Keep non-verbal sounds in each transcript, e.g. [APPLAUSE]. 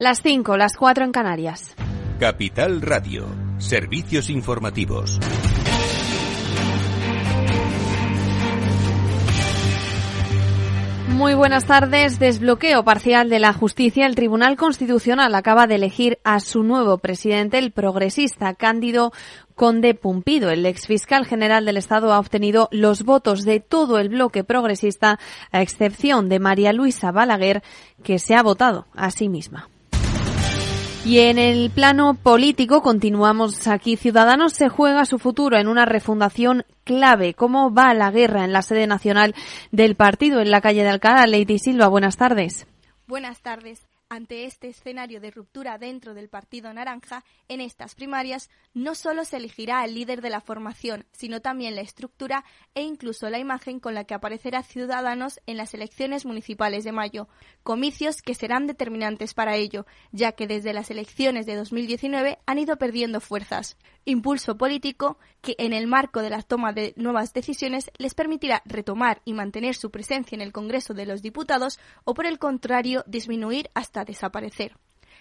Las 5, las 4 en Canarias. Capital Radio, servicios informativos. Muy buenas tardes. Desbloqueo parcial de la justicia. El Tribunal Constitucional acaba de elegir a su nuevo presidente, el progresista Cándido Conde Pumpido. El exfiscal general del Estado ha obtenido los votos de todo el bloque progresista, a excepción de María Luisa Balaguer, que se ha votado a sí misma. Y en el plano político, continuamos aquí. Ciudadanos se juega su futuro en una refundación clave. ¿Cómo va la guerra en la sede nacional del partido en la calle de Alcalá? Lady Silva, buenas tardes. Buenas tardes. Ante este escenario de ruptura dentro del Partido Naranja, en estas primarias no solo se elegirá al líder de la formación, sino también la estructura e incluso la imagen con la que aparecerá Ciudadanos en las elecciones municipales de mayo, comicios que serán determinantes para ello, ya que desde las elecciones de 2019 han ido perdiendo fuerzas. Impulso político que en el marco de la toma de nuevas decisiones les permitirá retomar y mantener su presencia en el Congreso de los Diputados o por el contrario disminuir hasta desaparecer.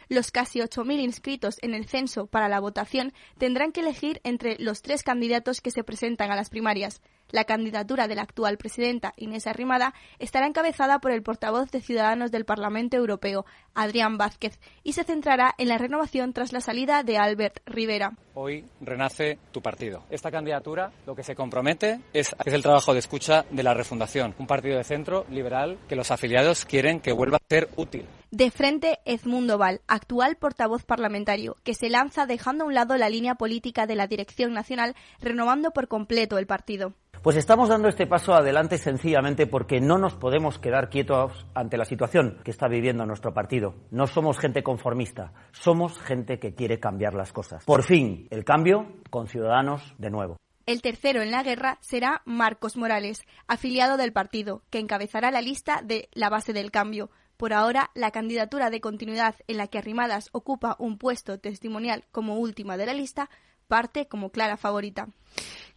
Los casi 8.000 inscritos en el censo para la votación tendrán que elegir entre los tres candidatos que se presentan a las primarias. La candidatura de la actual presidenta Inés Arrimada estará encabezada por el portavoz de Ciudadanos del Parlamento Europeo, Adrián Vázquez, y se centrará en la renovación tras la salida de Albert Rivera. Hoy renace tu partido. Esta candidatura lo que se compromete es, es el trabajo de escucha de la refundación, un partido de centro liberal que los afiliados quieren que vuelva a ser útil. De frente, Edmundo Val, actual portavoz parlamentario, que se lanza dejando a un lado la línea política de la Dirección Nacional, renovando por completo el partido. Pues estamos dando este paso adelante sencillamente porque no nos podemos quedar quietos ante la situación que está viviendo nuestro partido. No somos gente conformista, somos gente que quiere cambiar las cosas. Por fin, el cambio con Ciudadanos de nuevo. El tercero en la guerra será Marcos Morales, afiliado del partido, que encabezará la lista de la base del cambio. Por ahora, la candidatura de continuidad en la que Arrimadas ocupa un puesto testimonial como última de la lista parte como clara favorita.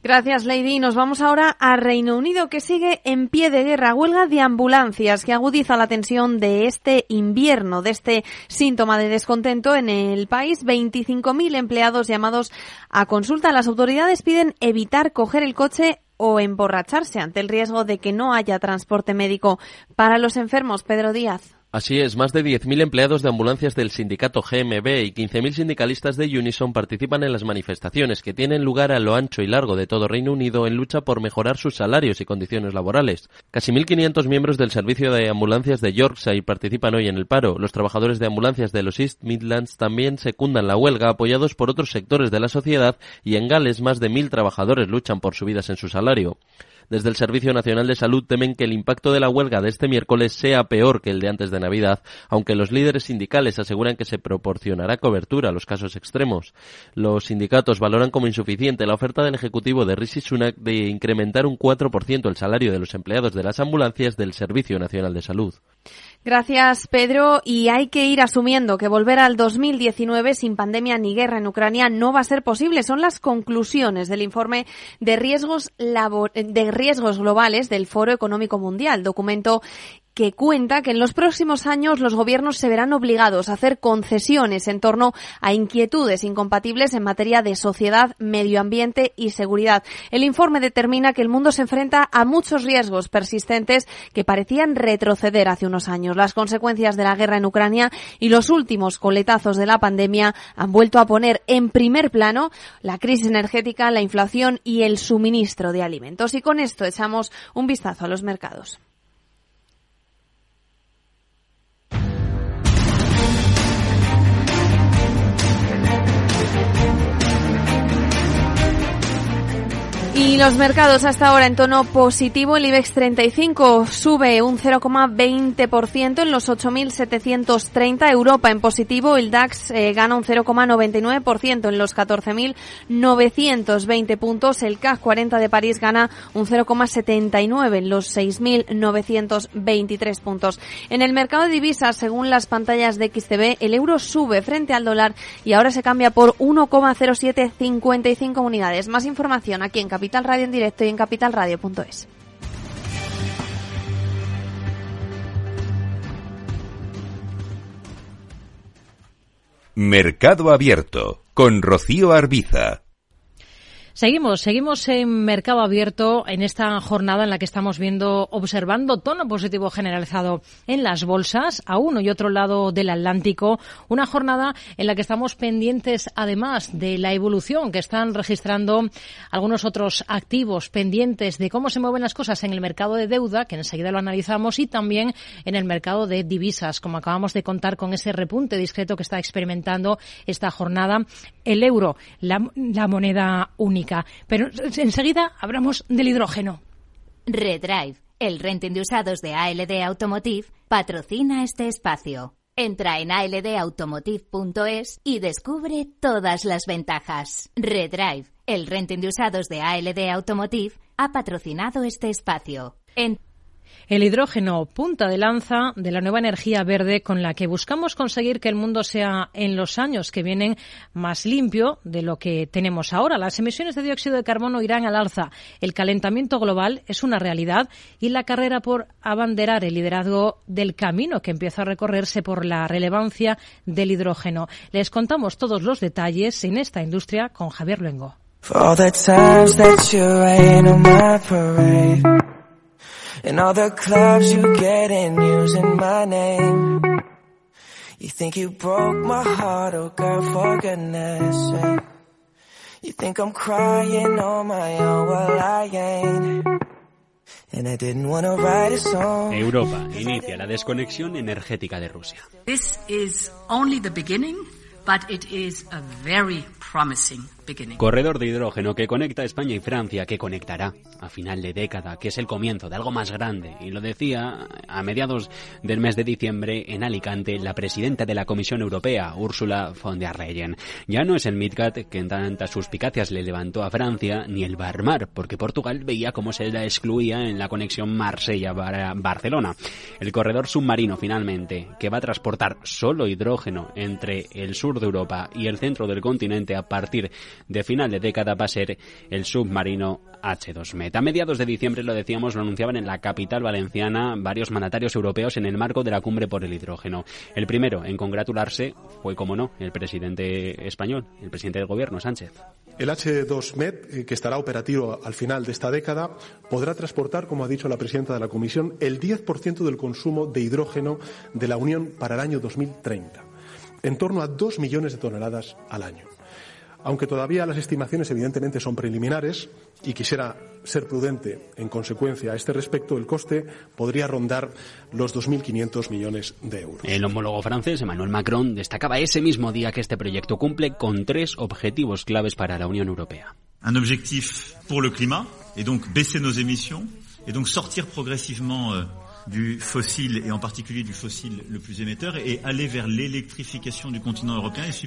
Gracias, Lady. Nos vamos ahora a Reino Unido, que sigue en pie de guerra. Huelga de ambulancias que agudiza la tensión de este invierno, de este síntoma de descontento en el país. 25.000 empleados llamados a consulta. Las autoridades piden evitar coger el coche o emborracharse ante el riesgo de que no haya transporte médico para los enfermos. Pedro Díaz. Así es, más de 10.000 empleados de ambulancias del sindicato GMB y 15.000 sindicalistas de Unison participan en las manifestaciones que tienen lugar a lo ancho y largo de todo Reino Unido en lucha por mejorar sus salarios y condiciones laborales. Casi 1.500 miembros del servicio de ambulancias de Yorkshire participan hoy en el paro. Los trabajadores de ambulancias de los East Midlands también secundan la huelga, apoyados por otros sectores de la sociedad, y en Gales más de 1.000 trabajadores luchan por subidas en su salario. Desde el Servicio Nacional de Salud temen que el impacto de la huelga de este miércoles sea peor que el de antes de Navidad, aunque los líderes sindicales aseguran que se proporcionará cobertura a los casos extremos. Los sindicatos valoran como insuficiente la oferta del Ejecutivo de Rishi Sunak de incrementar un 4% el salario de los empleados de las ambulancias del Servicio Nacional de Salud. Gracias, Pedro. Y hay que ir asumiendo que volver al 2019 sin pandemia ni guerra en Ucrania no va a ser posible. Son las conclusiones del informe de riesgos, de riesgos globales del Foro Económico Mundial, documento que cuenta que en los próximos años los gobiernos se verán obligados a hacer concesiones en torno a inquietudes incompatibles en materia de sociedad, medio ambiente y seguridad. El informe determina que el mundo se enfrenta a muchos riesgos persistentes que parecían retroceder hace unos años. Las consecuencias de la guerra en Ucrania y los últimos coletazos de la pandemia han vuelto a poner en primer plano la crisis energética, la inflación y el suministro de alimentos. Y con esto echamos un vistazo a los mercados. Y los mercados hasta ahora en tono positivo. El IBEX 35 sube un 0,20% en los 8.730. Europa en positivo. El DAX eh, gana un 0,99% en los 14.920 puntos. El CAC 40 de París gana un 0,79 en los 6.923 puntos. En el mercado de divisas, según las pantallas de XTB, el euro sube frente al dólar y ahora se cambia por 1,0755 unidades. Más información aquí en Capital Capital Radio en directo y en capitalradio.es. Mercado Abierto con Rocío Arbiza. Seguimos, seguimos en mercado abierto en esta jornada en la que estamos viendo, observando tono positivo generalizado en las bolsas a uno y otro lado del Atlántico. Una jornada en la que estamos pendientes, además de la evolución que están registrando algunos otros activos pendientes de cómo se mueven las cosas en el mercado de deuda, que enseguida lo analizamos, y también en el mercado de divisas, como acabamos de contar con ese repunte discreto que está experimentando esta jornada el euro, la, moneda única. Pero enseguida hablamos del hidrógeno. Redrive, el renting de usados de ALD Automotive, patrocina este espacio. Entra en aldautomotive.es y descubre todas las ventajas. Redrive, el renting de usados de ALD Automotive, ha patrocinado este espacio. El hidrógeno, punta de lanza de la nueva energía verde con la que buscamos conseguir que el mundo sea en los años que vienen más limpio de lo que tenemos ahora. Las emisiones de dióxido de carbono irán al alza. El calentamiento global es una realidad y la carrera por abanderar el liderazgo del camino que empieza a recorrerse por la relevancia del hidrógeno. Les contamos todos los detalles en esta industria con Javier Luengo. And all the clubs you get in using my name. You think you broke my heart, oh girl, for goodness sake. You think I'm crying on my own, well I ain't. And I didn't wanna write a song. Europa inicia la desconexión energética de Rusia. This is only the beginning, but it is a very promising Corredor de hidrógeno que conecta España y Francia, que conectará a final de década, que es el comienzo de algo más grande. Y lo decía a mediados del mes de diciembre en Alicante la presidenta de la Comisión Europea, Ursula von der Leyen. Ya no es el Midcat que en tantas suspicacias le levantó a Francia, ni el Barmar, porque Portugal veía cómo se la excluía en la conexión Marsella-Barcelona. El corredor submarino, finalmente, que va a transportar solo hidrógeno entre el sur de Europa y el centro del continente a partir de final de década va a ser el submarino H2Met. A mediados de diciembre, lo decíamos, lo anunciaban en la capital valenciana varios mandatarios europeos en el marco de la cumbre por el hidrógeno. El primero en congratularse fue, como no, el presidente español, el presidente del gobierno, Sánchez. El H2Met, eh, que estará operativo al final de esta década, podrá transportar, como ha dicho la presidenta de la Comisión, el 10% del consumo de hidrógeno de la Unión para el año 2030, en torno a dos millones de toneladas al año. Aunque todavía las estimaciones evidentemente son preliminares y quisiera ser prudente en consecuencia a este respecto, el coste podría rondar los 2.500 millones de euros. El homólogo francés, Emmanuel Macron, destacaba ese mismo día que este proyecto cumple con tres objetivos claves para la Unión Europea. Un objetivo pour le climat, et donc baisser nos émissions, et donc sortir progressivement euh,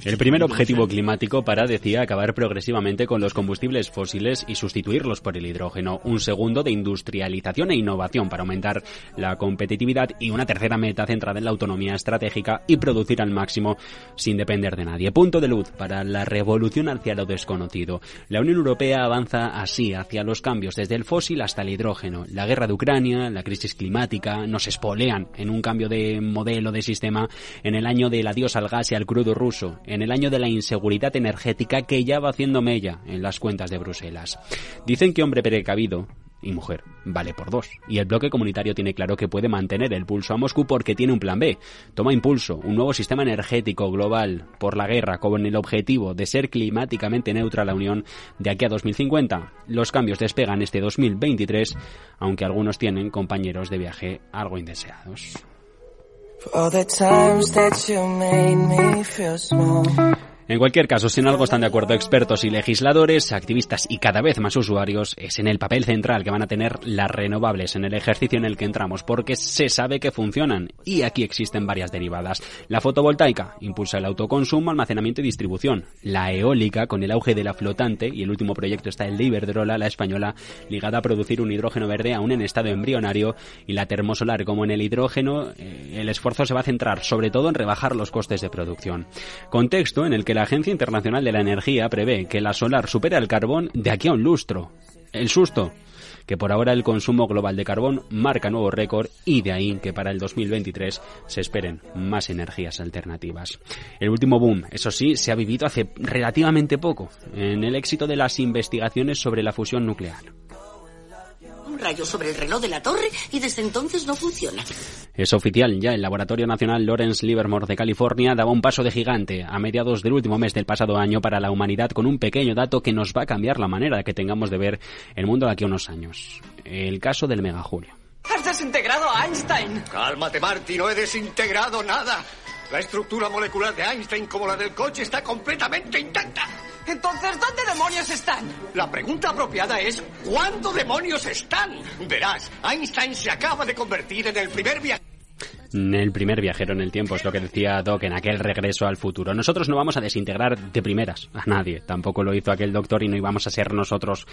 El primer objetivo climático para, decía, acabar progresivamente con los combustibles fósiles y sustituirlos por el hidrógeno. Un segundo de industrialización e innovación para aumentar la competitividad y una tercera meta centrada en la autonomía estratégica y producir al máximo sin depender de nadie. Punto de luz para la revolución hacia lo desconocido. La Unión Europea avanza así hacia los cambios desde el fósil hasta el hidrógeno. La guerra de Ucrania, la crisis climática, nos espolean en un cambio de modelo de sistema en el año del adiós al gas y al crudo ruso, en el año de la inseguridad energética que ya va haciendo mella en las cuentas de Bruselas. Dicen que hombre precavido y mujer vale por dos. Y el bloque comunitario tiene claro que puede mantener el pulso a Moscú porque tiene un plan B. Toma impulso, un nuevo sistema energético global por la guerra con el objetivo de ser climáticamente neutra la Unión de aquí a 2050. Los cambios despegan este 2023, aunque algunos tienen compañeros de viaje algo indeseados. En cualquier caso, si en algo están de acuerdo expertos y legisladores, activistas y cada vez más usuarios, es en el papel central que van a tener las renovables en el ejercicio en el que entramos, porque se sabe que funcionan y aquí existen varias derivadas. La fotovoltaica impulsa el autoconsumo, almacenamiento y distribución. La eólica, con el auge de la flotante, y el último proyecto está el de Iberdrola, la española, ligada a producir un hidrógeno verde aún en estado embrionario, y la termosolar, como en el hidrógeno, eh, el esfuerzo se va a centrar sobre todo en rebajar los costes de producción. Contexto en el que la Agencia Internacional de la Energía prevé que la solar supera el carbón de aquí a un lustro. El susto. que por ahora el consumo global de carbón marca nuevo récord y de ahí que para el 2023 se esperen más energías alternativas. El último boom, eso sí, se ha vivido hace relativamente poco en el éxito de las investigaciones sobre la fusión nuclear un rayo sobre el reloj de la torre y desde entonces no funciona. Es oficial, ya el Laboratorio Nacional Lawrence Livermore de California daba un paso de gigante a mediados del último mes del pasado año para la humanidad con un pequeño dato que nos va a cambiar la manera que tengamos de ver el mundo de aquí a unos años. El caso del megajulio. ¡Has desintegrado a Einstein! Cálmate, Marty, no he desintegrado nada. La estructura molecular de Einstein, como la del coche, está completamente intacta. Entonces, ¿dónde demonios están? La pregunta apropiada es, ¿cuándo demonios están? Verás, Einstein se acaba de convertir en el primer viajero el primer viajero en el tiempo, es lo que decía Doc en aquel regreso al futuro. Nosotros no vamos a desintegrar de primeras a nadie, tampoco lo hizo aquel doctor y no íbamos a ser nosotros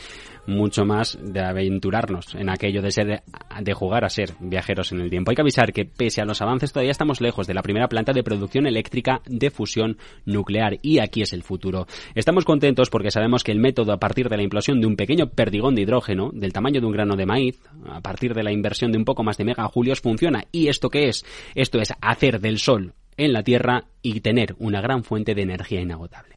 mucho más de aventurarnos en aquello de ser de jugar a ser viajeros en el tiempo. Hay que avisar que pese a los avances todavía estamos lejos de la primera planta de producción eléctrica de fusión nuclear y aquí es el futuro. Estamos contentos porque sabemos que el método a partir de la implosión de un pequeño perdigón de hidrógeno del tamaño de un grano de maíz, a partir de la inversión de un poco más de megajulios funciona y esto qué es esto es hacer del Sol en la Tierra y tener una gran fuente de energía inagotable.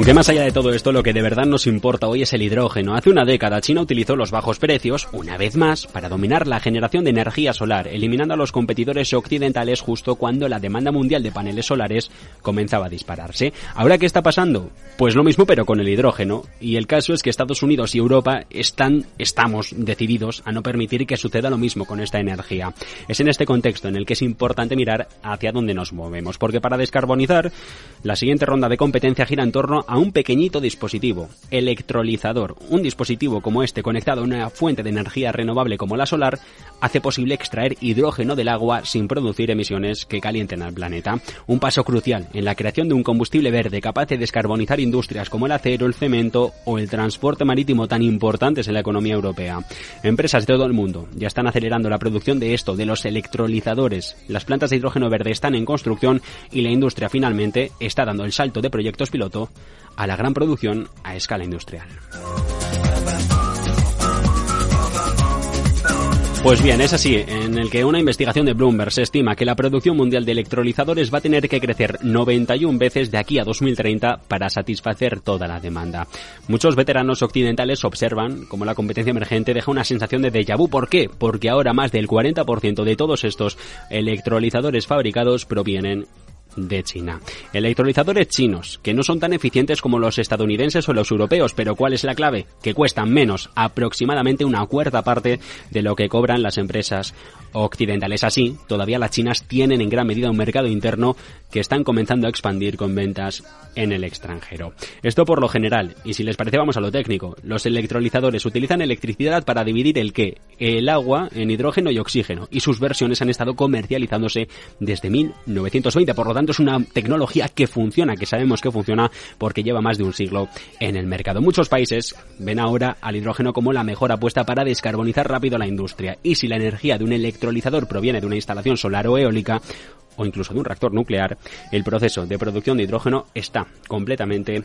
Aunque más allá de todo esto, lo que de verdad nos importa hoy es el hidrógeno. Hace una década China utilizó los bajos precios, una vez más, para dominar la generación de energía solar, eliminando a los competidores occidentales justo cuando la demanda mundial de paneles solares comenzaba a dispararse. ¿Ahora qué está pasando? Pues lo mismo pero con el hidrógeno. Y el caso es que Estados Unidos y Europa están, estamos decididos a no permitir que suceda lo mismo con esta energía. Es en este contexto en el que es importante mirar hacia dónde nos movemos, porque para descarbonizar, la siguiente ronda de competencia gira en torno a un pequeñito dispositivo, electrolizador. Un dispositivo como este conectado a una fuente de energía renovable como la solar hace posible extraer hidrógeno del agua sin producir emisiones que calienten al planeta. Un paso crucial en la creación de un combustible verde capaz de descarbonizar industrias como el acero, el cemento o el transporte marítimo tan importantes en la economía europea. Empresas de todo el mundo ya están acelerando la producción de esto, de los electrolizadores. Las plantas de hidrógeno verde están en construcción y la industria finalmente está dando el salto de proyectos piloto a la gran producción a escala industrial. Pues bien, es así, en el que una investigación de Bloomberg se estima que la producción mundial de electrolizadores va a tener que crecer 91 veces de aquí a 2030 para satisfacer toda la demanda. Muchos veteranos occidentales observan cómo la competencia emergente deja una sensación de déjà vu. ¿Por qué? Porque ahora más del 40% de todos estos electrolizadores fabricados provienen de China. Electrolizadores chinos, que no son tan eficientes como los estadounidenses o los europeos, pero ¿cuál es la clave? Que cuestan menos, aproximadamente una cuarta parte de lo que cobran las empresas occidentales. Así, todavía las chinas tienen en gran medida un mercado interno que están comenzando a expandir con ventas en el extranjero. Esto por lo general, y si les parece vamos a lo técnico, los electrolizadores utilizan electricidad para dividir el qué, el agua en hidrógeno y oxígeno, y sus versiones han estado comercializándose desde 1920, por lo tanto es una tecnología que funciona, que sabemos que funciona porque lleva más de un siglo en el mercado. Muchos países ven ahora al hidrógeno como la mejor apuesta para descarbonizar rápido la industria, y si la energía de un electrolizador proviene de una instalación solar o eólica, o incluso de un reactor nuclear, el proceso de producción de hidrógeno está completamente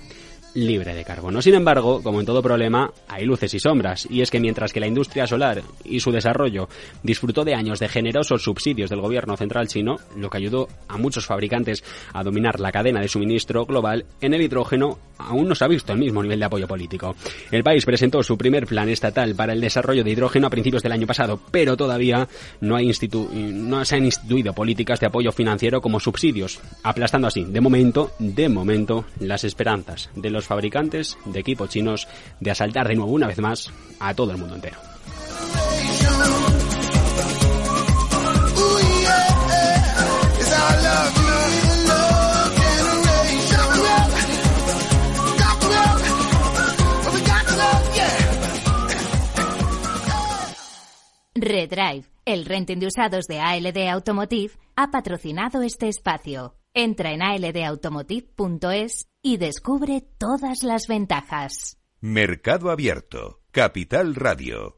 libre de carbono. Sin embargo, como en todo problema, hay luces y sombras, y es que mientras que la industria solar y su desarrollo disfrutó de años de generosos subsidios del gobierno central chino, lo que ayudó a muchos fabricantes a dominar la cadena de suministro global, en el hidrógeno aún no se ha visto el mismo nivel de apoyo político. El país presentó su primer plan estatal para el desarrollo de hidrógeno a principios del año pasado, pero todavía no, hay se han instituido políticas de apoyo financiero como subsidios, aplastando así, de momento, de momento, las esperanzas de los fabricantes de equipos chinos de asaltar de nuevo una vez más a todo el mundo entero. Redrive, el renting de usados de ALD Automotive, ha patrocinado este espacio. Entra en aldautomotive.es y descubre todas las ventajas. Mercado Abierto, Capital Radio.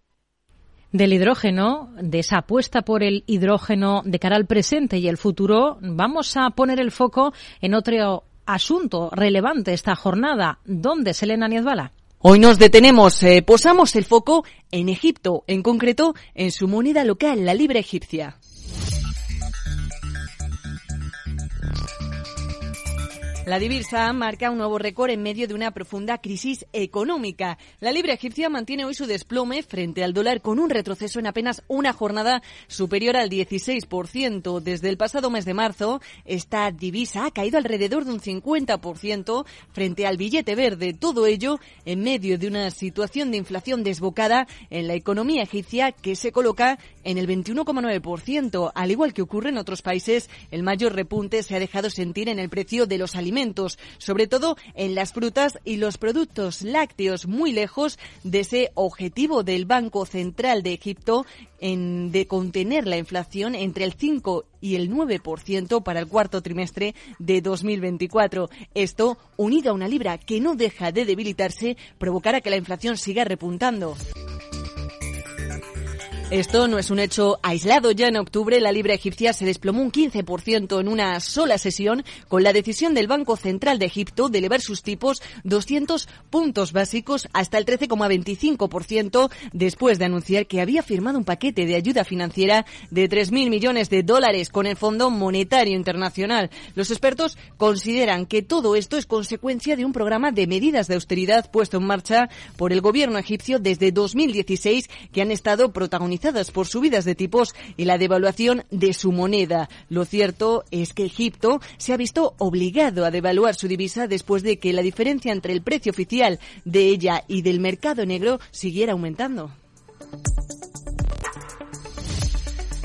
Del hidrógeno, de esa apuesta por el hidrógeno de cara al presente y el futuro, vamos a poner el foco en otro asunto relevante esta jornada. ¿Dónde, Selena Niezbala? Hoy nos detenemos, eh, posamos el foco en Egipto, en concreto en su moneda local, la libra egipcia. La divisa marca un nuevo récord en medio de una profunda crisis económica. La libra egipcia mantiene hoy su desplome frente al dólar con un retroceso en apenas una jornada superior al 16%. Desde el pasado mes de marzo, esta divisa ha caído alrededor de un 50% frente al billete verde. Todo ello en medio de una situación de inflación desbocada en la economía egipcia que se coloca en el 21,9%. Al igual que ocurre en otros países, el mayor repunte se ha dejado sentir en el precio de los alimentos sobre todo en las frutas y los productos lácteos, muy lejos de ese objetivo del Banco Central de Egipto en, de contener la inflación entre el 5 y el 9% para el cuarto trimestre de 2024. Esto, unido a una libra que no deja de debilitarse, provocará que la inflación siga repuntando. Esto no es un hecho aislado. Ya en octubre la libra egipcia se desplomó un 15% en una sola sesión con la decisión del Banco Central de Egipto de elevar sus tipos 200 puntos básicos hasta el 13,25% después de anunciar que había firmado un paquete de ayuda financiera de 3.000 millones de dólares con el Fondo Monetario Internacional. Los expertos consideran que todo esto es consecuencia de un programa de medidas de austeridad puesto en marcha por el gobierno egipcio desde 2016 que han estado por subidas de tipos y la devaluación de su moneda. Lo cierto es que Egipto se ha visto obligado a devaluar su divisa después de que la diferencia entre el precio oficial de ella y del mercado negro siguiera aumentando.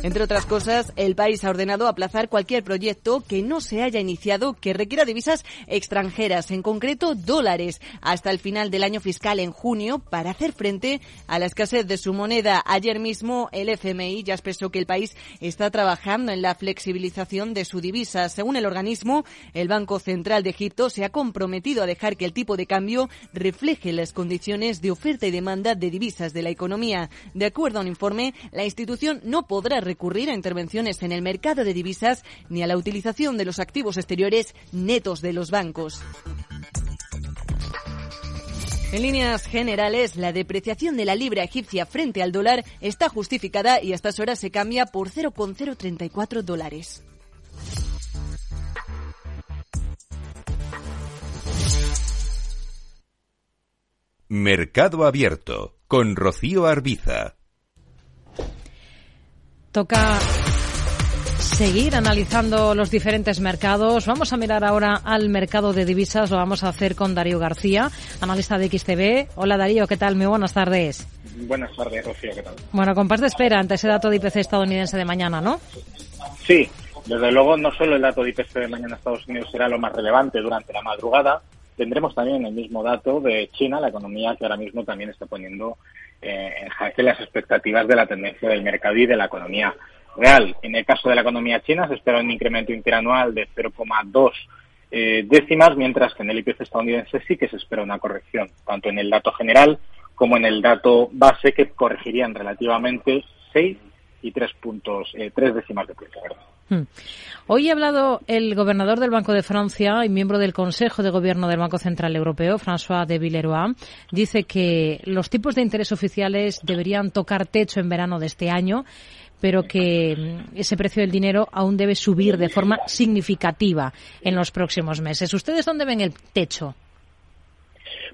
Entre otras cosas, el país ha ordenado aplazar cualquier proyecto que no se haya iniciado que requiera divisas extranjeras, en concreto dólares, hasta el final del año fiscal en junio para hacer frente a la escasez de su moneda. Ayer mismo el FMI ya expresó que el país está trabajando en la flexibilización de su divisa. Según el organismo, el Banco Central de Egipto se ha comprometido a dejar que el tipo de cambio refleje las condiciones de oferta y demanda de divisas de la economía. De acuerdo a un informe, la institución no podrá recurrir a intervenciones en el mercado de divisas ni a la utilización de los activos exteriores netos de los bancos. En líneas generales, la depreciación de la libra egipcia frente al dólar está justificada y a estas horas se cambia por 0,034 dólares. Mercado Abierto con Rocío Arbiza. Toca seguir analizando los diferentes mercados. Vamos a mirar ahora al mercado de divisas. Lo vamos a hacer con Darío García, analista de XTV. Hola Darío, ¿qué tal? Muy buenas tardes. Buenas tardes, Rocío, ¿qué tal? Bueno, con de espera ante ese dato de IPC estadounidense de mañana, ¿no? Sí, desde luego no solo el dato de IPC de mañana en Estados Unidos será lo más relevante durante la madrugada, tendremos también el mismo dato de China, la economía que ahora mismo también está poniendo eh, en jaque las expectativas de la tendencia del mercado y de la economía real. En el caso de la economía china se espera un incremento interanual de 0,2 eh, décimas, mientras que en el IPC estadounidense sí que se espera una corrección, tanto en el dato general como en el dato base, que corregirían relativamente 6 y 3 puntos, eh, 3 décimas de punto. Hmm. Hoy ha hablado el gobernador del Banco de Francia y miembro del Consejo de Gobierno del Banco Central Europeo, François de Villeroy. Dice que los tipos de interés oficiales deberían tocar techo en verano de este año, pero que mm, ese precio del dinero aún debe subir de forma significativa en los próximos meses. ¿Ustedes dónde ven el techo?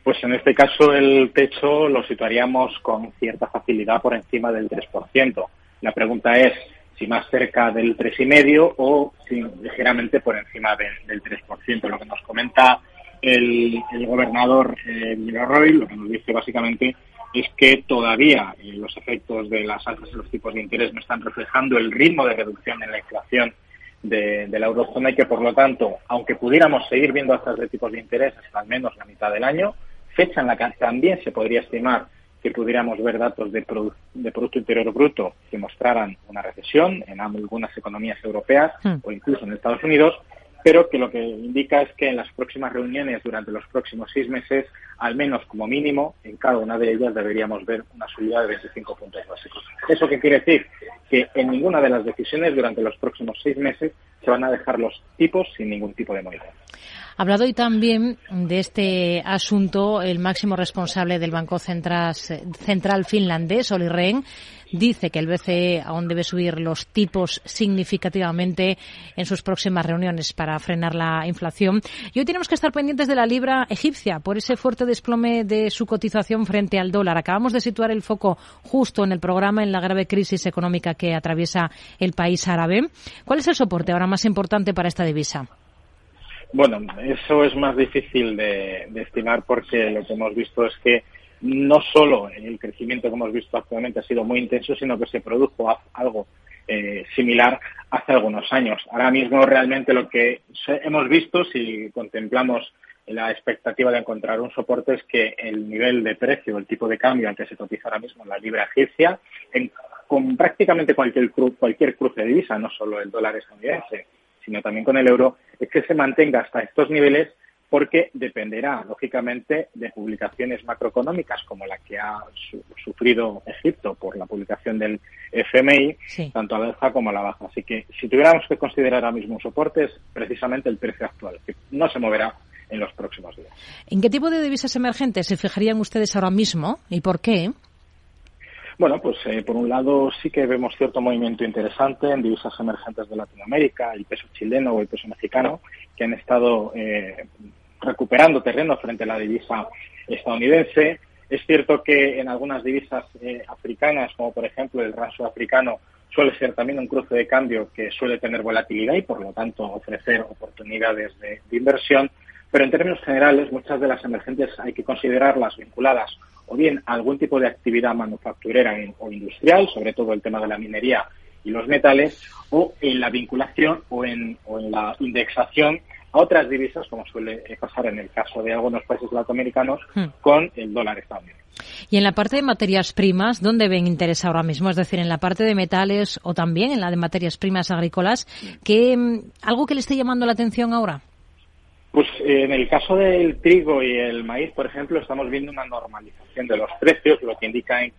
Pues en este caso el techo lo situaríamos con cierta facilidad por encima del 3%. La pregunta es, si más cerca del 3,5 o si ligeramente por encima del 3%. Lo que nos comenta el, gobernador eh, Roy, lo que nos dice básicamente es que todavía eh, los efectos de las alzas en los tipos de interés no están reflejando el ritmo de reducción en la inflación de, de, la eurozona y que, por lo tanto, aunque pudiéramos seguir viendo alzas de tipos de interés hasta al menos la mitad del año, fecha en la que también se podría estimar que pudiéramos ver datos de, de Producto Interior Bruto que mostraran una recesión en algunas economías europeas hmm. o incluso en Estados Unidos, pero que lo que indica es que en las próximas reuniones durante los próximos seis meses, al menos como mínimo, en cada una de ellas deberíamos ver una subida de 25 puntos básicos. ¿Eso qué quiere decir? Que en ninguna de las decisiones durante los próximos seis meses se van a dejar los tipos sin ningún tipo de movimiento. Ha hablado hoy también de este asunto el máximo responsable del Banco Central, Central finlandés, Olli Rehn. Dice que el BCE aún debe subir los tipos significativamente en sus próximas reuniones para frenar la inflación. Y hoy tenemos que estar pendientes de la libra egipcia por ese fuerte desplome de su cotización frente al dólar. Acabamos de situar el foco justo en el programa en la grave crisis económica que atraviesa el país árabe. ¿Cuál es el soporte ahora más importante para esta divisa? Bueno, eso es más difícil de, estimar porque lo que hemos visto es que no solo el crecimiento que hemos visto actualmente ha sido muy intenso, sino que se produjo algo eh, similar hace algunos años. Ahora mismo realmente lo que hemos visto, si contemplamos la expectativa de encontrar un soporte, es que el nivel de precio, el tipo de cambio al que se cotiza ahora mismo la libra egipcia, con prácticamente cualquier, cualquier cruce de divisa, no solo el dólar estadounidense, sino también con el euro, es que se mantenga hasta estos niveles porque dependerá, lógicamente, de publicaciones macroeconómicas como la que ha sufrido Egipto por la publicación del FMI, tanto a la alza como a la baja. Así que si tuviéramos que considerar ahora mismo un soporte es precisamente el precio actual, que no se moverá en los próximos días. ¿En qué tipo de divisas emergentes se fijarían ustedes ahora mismo y por qué? Bueno, pues eh, por un lado sí que vemos cierto movimiento interesante en divisas emergentes de Latinoamérica, el peso chileno o el peso mexicano, que han estado eh, recuperando terreno frente a la divisa estadounidense. Es cierto que en algunas divisas eh, africanas, como por ejemplo el raso africano, suele ser también un cruce de cambio que suele tener volatilidad y por lo tanto ofrecer oportunidades de inversión. Pero en términos generales, muchas de las emergentes hay que considerarlas vinculadas o bien algún tipo de actividad manufacturera o industrial, sobre todo el tema de la minería y los metales, o en la vinculación o en, la indexación a otras divisas, como suele pasar en el caso de algunos países latinoamericanos, hmm. con el dólar estadounidense. Y en la parte de materias primas, ¿dónde ven interés ahora mismo? Es decir, en la parte de metales o también en la de materias primas agrícolas, ¿qué, mm, ¿algo que le esté llamando la atención ahora? Pues eh, en el caso del trigo y el maíz, por ejemplo, estamos viendo una normalización de los precios, lo que indica es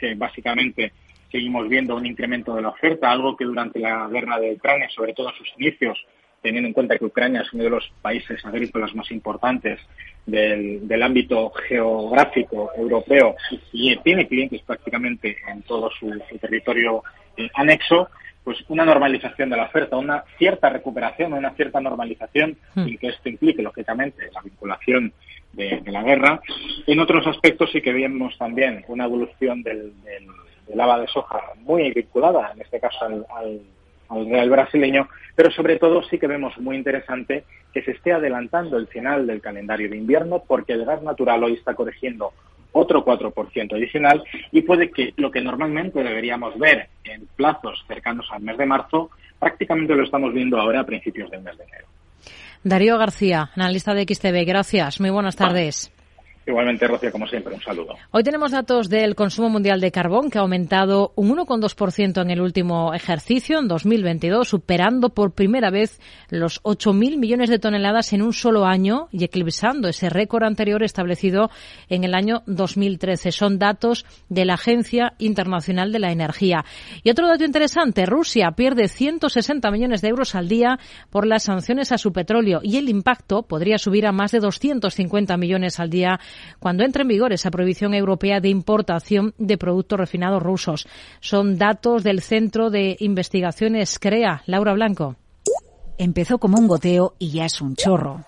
que básicamente seguimos viendo un incremento de la oferta, algo que durante la guerra de Ucrania, sobre todo en sus inicios, teniendo en cuenta que Ucrania es uno de los países agrícolas más importantes del, ámbito geográfico europeo y tiene clientes prácticamente en todo su, territorio eh, anexo, pues una normalización de la oferta, una cierta recuperación, una cierta normalización, hmm. sin que esto implique, lógicamente, la vinculación de, la guerra. En otros aspectos sí que vemos también una evolución del, del, de soja muy vinculada, en este caso al, al, al real brasileño, pero sobre todo sí que vemos muy interesante que se esté adelantando el final del calendario de invierno porque el gas natural hoy está corrigiendo otro 4% adicional y puede que lo que normalmente deberíamos ver en plazos cercanos al mes de marzo, prácticamente lo estamos viendo ahora a principios del mes de enero. Darío García, analista de XTV, gracias. Muy buenas tardes. Igualmente, Rocío, como siempre, un saludo. Hoy tenemos datos del consumo mundial de carbón que ha aumentado un 1,2% en el último ejercicio, en 2022, superando por primera vez los 8.000 millones de toneladas en un solo año y eclipsando ese récord anterior establecido en el año 2013. Son datos de la Agencia Internacional de la Energía. Y otro dato interesante, Rusia pierde 160 millones de euros al día por las sanciones a su petróleo y el impacto podría subir a más de 250 millones al día cuando entre en vigor esa prohibición europea de importación de productos refinados rusos. Son datos del Centro de Investigaciones CREA. Laura Blanco. Empezó como un goteo y ya es un chorro.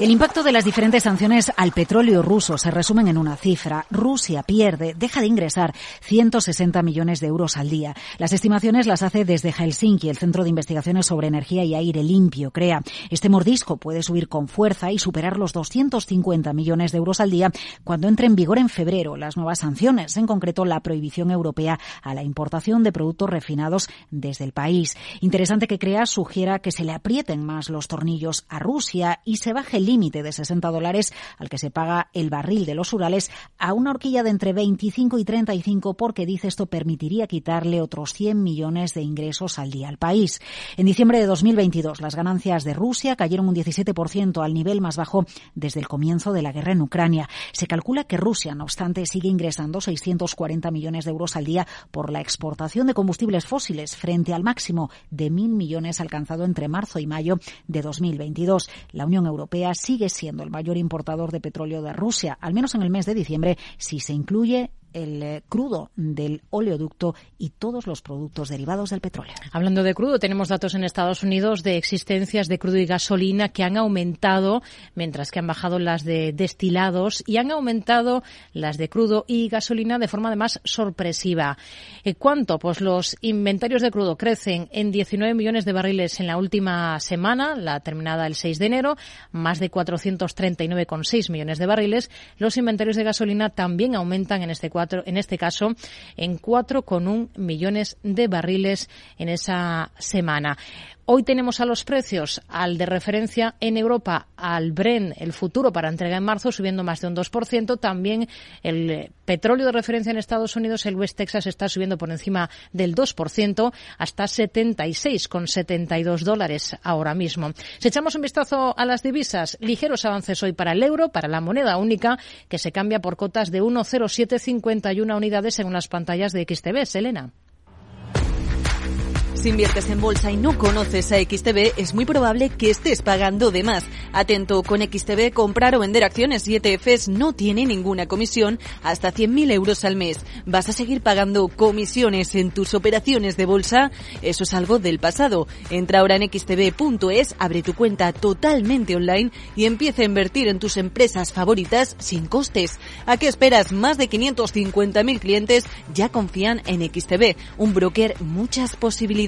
El impacto de las diferentes sanciones al petróleo ruso se resumen en una cifra. Rusia pierde, deja de ingresar 160 millones de euros al día. Las estimaciones las hace desde Helsinki, el Centro de Investigaciones sobre Energía y Aire Limpio, CREA. Este mordisco puede subir con fuerza y superar los 250 millones de euros al día cuando entre en vigor en febrero las nuevas sanciones, en concreto la prohibición europea a la importación de productos refinados desde el país. Interesante que CREA sugiera que se le aprieten más los tornillos a Rusia y se baje el límite de 60 dólares al que se paga el barril de los Urales a una horquilla de entre 25 y 35 porque dice esto permitiría quitarle otros 100 millones de ingresos al día al país. En diciembre de 2022 las ganancias de Rusia cayeron un 17% al nivel más bajo desde el comienzo de la guerra en Ucrania. Se calcula que Rusia, no obstante, sigue ingresando 640 millones de euros al día por la exportación de combustibles fósiles frente al máximo de mil millones alcanzado entre marzo y mayo de 2022. La Unión Europea sigue siendo el mayor importador de petróleo de Rusia, al menos en el mes de diciembre, si se incluye el eh, crudo del oleoducto y todos los productos derivados del petróleo. Hablando de crudo, tenemos datos en Estados Unidos de existencias de crudo y gasolina que han aumentado, mientras que han bajado las de destilados y han aumentado las de crudo y gasolina de forma además sorpresiva. Eh, ¿Cuánto? Pues los inventarios de crudo crecen en 19 millones de barriles en la última semana, la terminada el 6 de enero, más de 439,6 millones de barriles. Los inventarios de gasolina también aumentan en este en este caso, en 4,1 millones de barriles en esa semana. Hoy tenemos a los precios al de referencia en Europa, al Bren, el futuro para entrega en marzo, subiendo más de un 2%. También el eh, petróleo de referencia en Estados Unidos, el West Texas, está subiendo por encima del 2% hasta 76,72 dólares ahora mismo. Si echamos un vistazo a las divisas, ligeros avances hoy para el euro, para la moneda única, que se cambia por cotas de 1,0751 unidades según las pantallas de XTB. Selena. Si inviertes en bolsa y no conoces a XTB, es muy probable que estés pagando de más. Atento, con XTB comprar o vender acciones y ETFs no tiene ninguna comisión hasta 100.000 euros al mes. ¿Vas a seguir pagando comisiones en tus operaciones de bolsa? Eso es algo del pasado. Entra ahora en xtb.es, abre tu cuenta totalmente online y empieza a invertir en tus empresas favoritas sin costes. ¿A qué esperas? Más de 550.000 clientes ya confían en XTB, un broker muchas posibilidades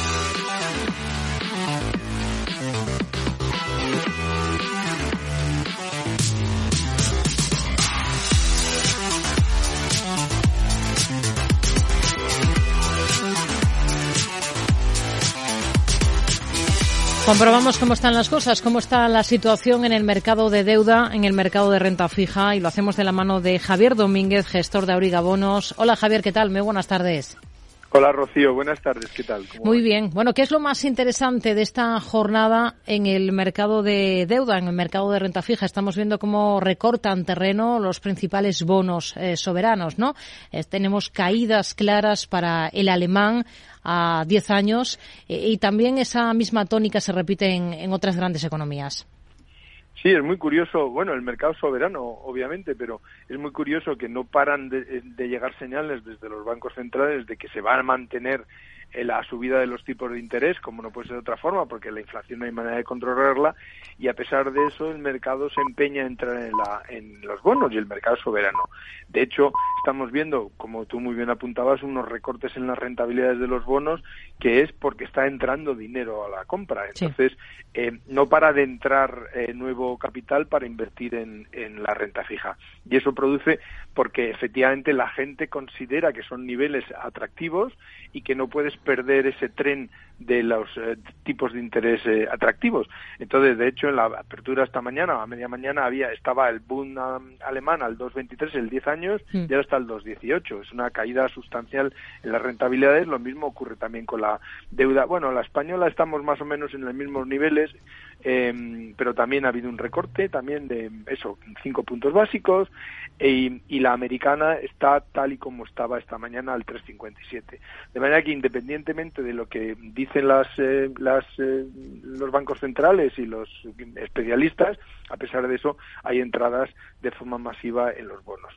Comprobamos cómo están las cosas, cómo está la situación en el mercado de deuda, en el mercado de renta fija y lo hacemos de la mano de Javier Domínguez, gestor de Auriga Bonos. Hola Javier, ¿qué tal? Muy buenas tardes. Hola Rocío, buenas tardes, ¿qué tal? Muy bien. Bueno, ¿qué es lo más interesante de esta jornada en el mercado de deuda, en el mercado de renta fija? Estamos viendo cómo recortan terreno los principales bonos eh, soberanos, ¿no? Eh, tenemos caídas claras para el alemán a 10 años eh, y también esa misma tónica se repite en otras grandes economías. Sí, es muy curioso, bueno, el mercado soberano, obviamente, pero es muy curioso que no paran de, de llegar señales desde los bancos centrales de que se va a mantener la subida de los tipos de interés, como no puede ser de otra forma, porque la inflación no hay manera de controlarla, y a pesar de eso el mercado se empeña en entrar en, la, en los bonos y el mercado soberano. De hecho, estamos viendo, como tú muy bien apuntabas, unos recortes en las rentabilidades de los bonos, que es porque está entrando dinero a la compra. Entonces, eh, no para de entrar eh, nuevo capital para invertir en, en la renta fija. Y eso produce porque efectivamente la gente considera que son niveles atractivos y que no puedes perder ese tren de los eh, tipos de interés eh, atractivos. Entonces, de hecho, en la apertura esta mañana, a media mañana, había estaba el boom alemán al 2,23, el 10 años, mm. y ahora está al 2,18. Es una caída sustancial en las rentabilidades. Lo mismo ocurre también con la deuda. Bueno, la española estamos más o menos en los mismos niveles, eh, pero también ha habido un recorte, también de eso, cinco puntos básicos, e, y la americana está tal y como estaba esta mañana al 3,57. De manera que independientemente de lo que dicen las, eh, las, eh, los bancos centrales y los especialistas, a pesar de eso, hay entradas de forma masiva en los bonos.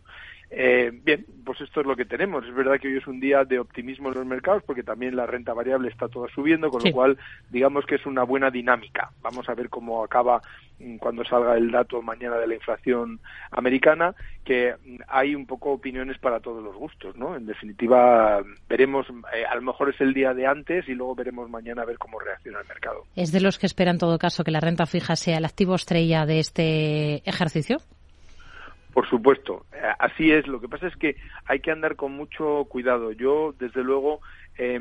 Eh, bien, pues esto es lo que tenemos. Es verdad que hoy es un día de optimismo en los mercados porque también la renta variable está toda subiendo, con lo cual digamos que es una buena dinámica. Vamos a ver cómo acaba mm, cuando salga el dato mañana de la inflación americana, que mm, hay un poco opiniones para todos los gustos, ¿no? En definitiva, veremos, eh, a lo mejor es el día de antes y luego veremos mañana a ver cómo reacciona el mercado. ¿Es de los que espera en todo caso que la renta fija sea el activo estrella de este ejercicio? Por supuesto, eh, así es. Lo que pasa es que hay que andar con mucho cuidado. Yo, desde luego, eh,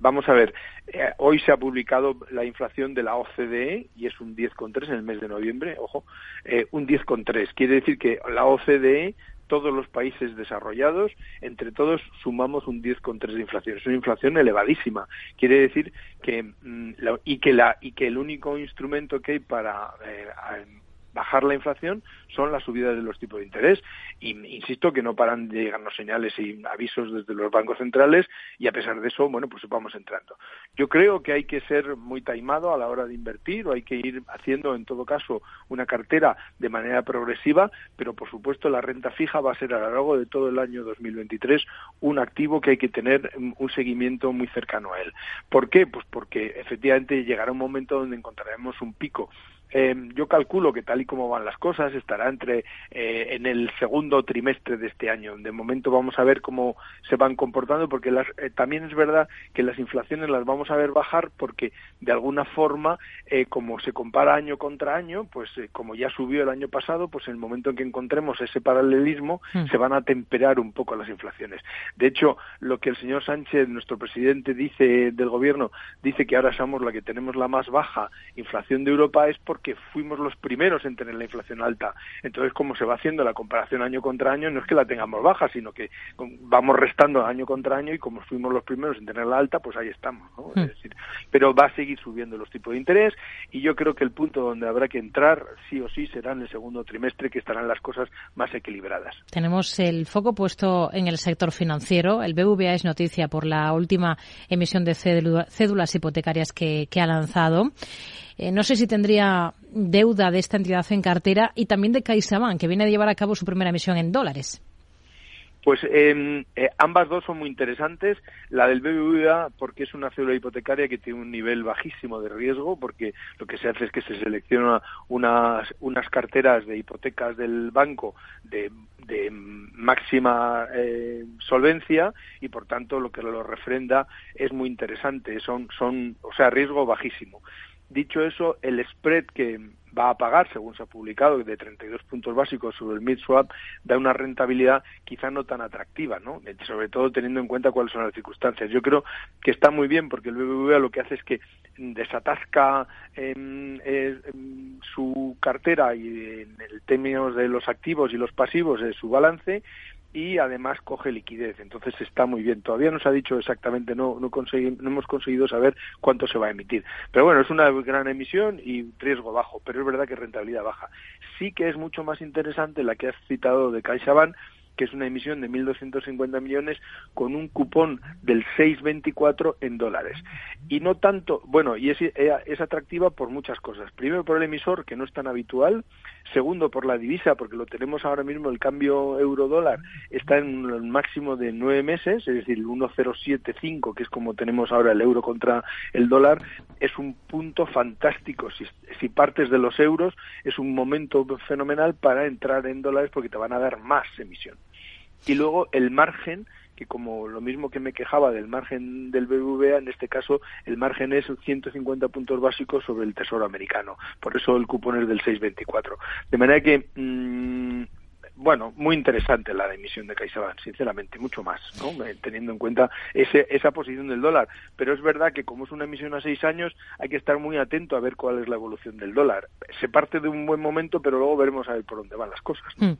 vamos a ver, eh, hoy se ha publicado la inflación de la OCDE y es un 10,3 en el mes de noviembre, ojo, eh, un 10,3. Quiere decir que la OCDE todos los países desarrollados, entre todos sumamos un 10,3 de inflación. Es una inflación elevadísima. Quiere decir que mm, y que la y que el único instrumento que hay para eh, bajar la inflación son las subidas de los tipos de interés. Y insisto que no paran de llegarnos señales y avisos desde los bancos centrales y a pesar de eso, bueno, pues vamos entrando. Yo creo que hay que ser muy taimado a la hora de invertir o hay que ir haciendo en todo caso una cartera de manera progresiva, pero por supuesto la renta fija va a ser a lo largo de todo el año 2023 un activo que hay que tener un seguimiento muy cercano a él. ¿Por qué? Pues porque efectivamente llegará un momento donde encontraremos un pico eh, yo calculo que tal y como van las cosas estará entre eh, en el segundo trimestre de este año. De momento vamos a ver cómo se van comportando porque las, eh, también es verdad que las inflaciones las vamos a ver bajar porque de alguna forma eh, como se compara año contra año, pues como ya subió el año pasado, pues en el momento en que encontremos ese paralelismo mm. se van a temperar un poco las inflaciones. De hecho, lo que el señor Sánchez, nuestro presidente, dice del gobierno, dice que ahora somos la que tenemos la más baja inflación de Europa es por porque fuimos los primeros en tener la inflación alta. Entonces, como se va haciendo la comparación año contra año, no es que la tengamos baja, sino que vamos restando año contra año y como fuimos los primeros en tenerla alta, pues ahí estamos. ¿no? Es hmm. decir, pero va a seguir subiendo los tipos de interés y yo creo que el punto donde habrá que entrar, sí o sí, será en el segundo trimestre, que estarán las cosas más equilibradas. Tenemos el foco puesto en el sector financiero. El BVA es noticia por la última emisión de cédulas hipotecarias que, que ha lanzado. Eh, no sé si tendría deuda de esta entidad en cartera y también de CaixaBank, que viene a llevar a cabo su primera emisión en dólares. Pues em, eh, ambas dos son muy interesantes. La del BBVA porque es una cédula hipotecaria que tiene un nivel bajísimo de riesgo, porque lo que se hace es que se selecciona unas, unas carteras de hipotecas del banco de, de máxima eh, solvencia y por tanto lo que lo refrenda es muy interesante. Son, son, o sea, riesgo bajísimo. Dicho eso, el spread que va a pagar, según se ha publicado, de 32 puntos básicos sobre el mid-swap, da una rentabilidad quizá no tan atractiva, ¿no? Sobre todo teniendo en cuenta cuáles son las circunstancias. Yo creo que está muy bien porque el BBVA lo que hace es que desatasca su cartera y en el términos de los activos y los pasivos de su balance y además coge liquidez. Entonces está muy bien. Todavía no se ha dicho exactamente, no, no, no hemos conseguido saber cuánto se va a emitir. Pero bueno, es una gran emisión y riesgo bajo, pero es verdad que rentabilidad baja. Sí que es mucho más interesante la que has citado de CaixaBank, que es una emisión de 1.250 millones con un cupón del 6,24 en dólares. Y no tanto, bueno, y es, es atractiva por muchas cosas. Primero por el emisor, que no es tan habitual. Segundo, por la divisa, porque lo tenemos ahora mismo, el cambio euro-dólar está en el máximo de nueve meses, es decir, el 1,075, que es como tenemos ahora el euro contra el dólar, es un punto fantástico. Si, si partes de los euros, es un momento fenomenal para entrar en dólares porque te van a dar más emisión. Y luego el margen, que como lo mismo que me quejaba del margen del BBVA, en este caso el margen es 150 puntos básicos sobre el Tesoro americano. Por eso el cupón es del 624. De manera que mm, bueno, muy interesante la emisión de CaixaBank, sinceramente, mucho más, ¿no? Eh, teniendo en cuenta ese, esa posición del dólar. Pero es verdad que como es una emisión a seis años, hay que estar muy atento a ver cuál es la evolución del dólar. Se parte de un buen momento, pero luego veremos a ver por dónde van las cosas. Hmm.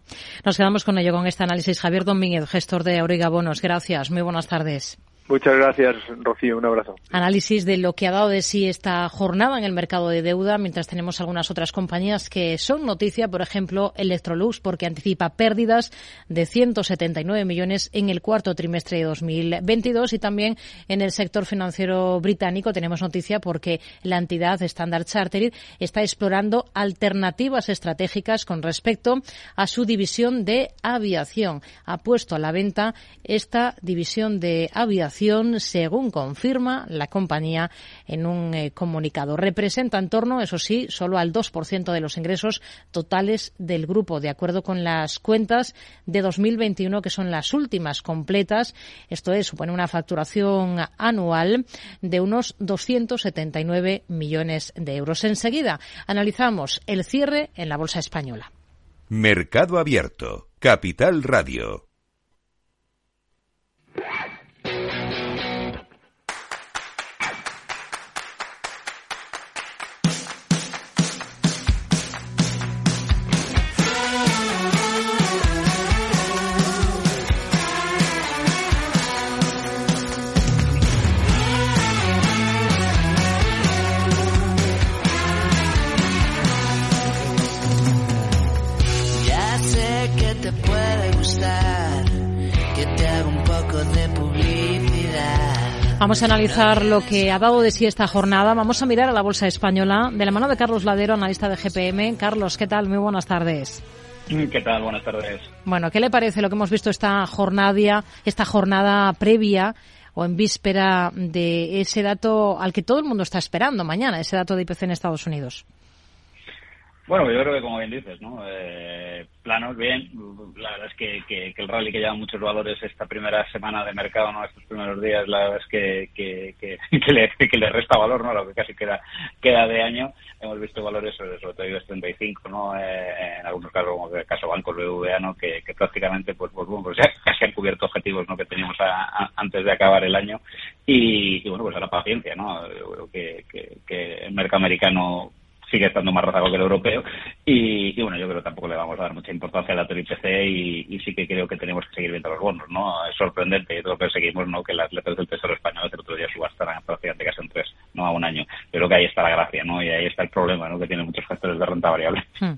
Nos quedamos con ello, con este análisis. Javier Domínguez, gestor de Auriga Bonos. Gracias. Muy buenas tardes. Muchas gracias, Rocío. Un abrazo. Análisis de lo que ha dado de sí esta jornada en el mercado de deuda, mientras tenemos algunas otras compañías que son noticia, por ejemplo, Electrolux, porque anticipa pérdidas de 179 millones en el cuarto trimestre de 2022 y también en el sector financiero británico tenemos noticia porque la entidad Standard Chartered está explorando alternativas estratégicas con respecto a su división de aviación. Ha puesto a la venta esta división de aviación según confirma la compañía en un eh, comunicado. Representa en torno, eso sí, solo al 2% de los ingresos totales del grupo, de acuerdo con las cuentas de 2021, que son las últimas completas. Esto es, supone una facturación anual de unos 279 millones de euros. Enseguida analizamos el cierre en la bolsa española. Mercado Abierto, Capital Radio. Vamos a analizar lo que ha dado de sí esta jornada. Vamos a mirar a la bolsa española de la mano de Carlos Ladero, analista de GPM. Carlos, ¿qué tal? Muy buenas tardes. ¿Qué tal? Buenas tardes. Bueno, ¿qué le parece lo que hemos visto esta jornada, esta jornada previa o en víspera de ese dato al que todo el mundo está esperando mañana, ese dato de IPC en Estados Unidos? Bueno, yo creo que como bien dices, ¿no? Eh, planos, bien. La verdad es que, que, el rally que lleva muchos valores esta primera semana de mercado, ¿no? Estos primeros días, la verdad es que, que, que, [LAUGHS] le, que le resta valor, ¿no? Lo que casi queda, queda de año. Hemos visto valores sobre, sobre todo IBEX 35, ¿no? Eh, en algunos casos, como el caso Banco BBVA, ¿no? Que, que prácticamente, pues, pues, bueno, pues ya casi han cubierto objetivos, ¿no? Que teníamos antes de acabar el año. Y, bueno, pues ahora paciencia, ¿no? Que, que, que el mercado americano sigue estando más rezago que el europeo y, bueno, yo creo que tampoco le vamos a dar mucha importancia al dato IPC y, y, sí que creo que tenemos que seguir viendo los bonos, ¿no? Es sorprendente, todo lo que seguimos, ¿no? Que las letras del Tesoro español el otro día subastaran prácticamente casi en tres, no a un año. Pero que ahí está la gracia, ¿no? Y ahí está el problema, ¿no? Que tiene muchos factores de renta variable. Hmm.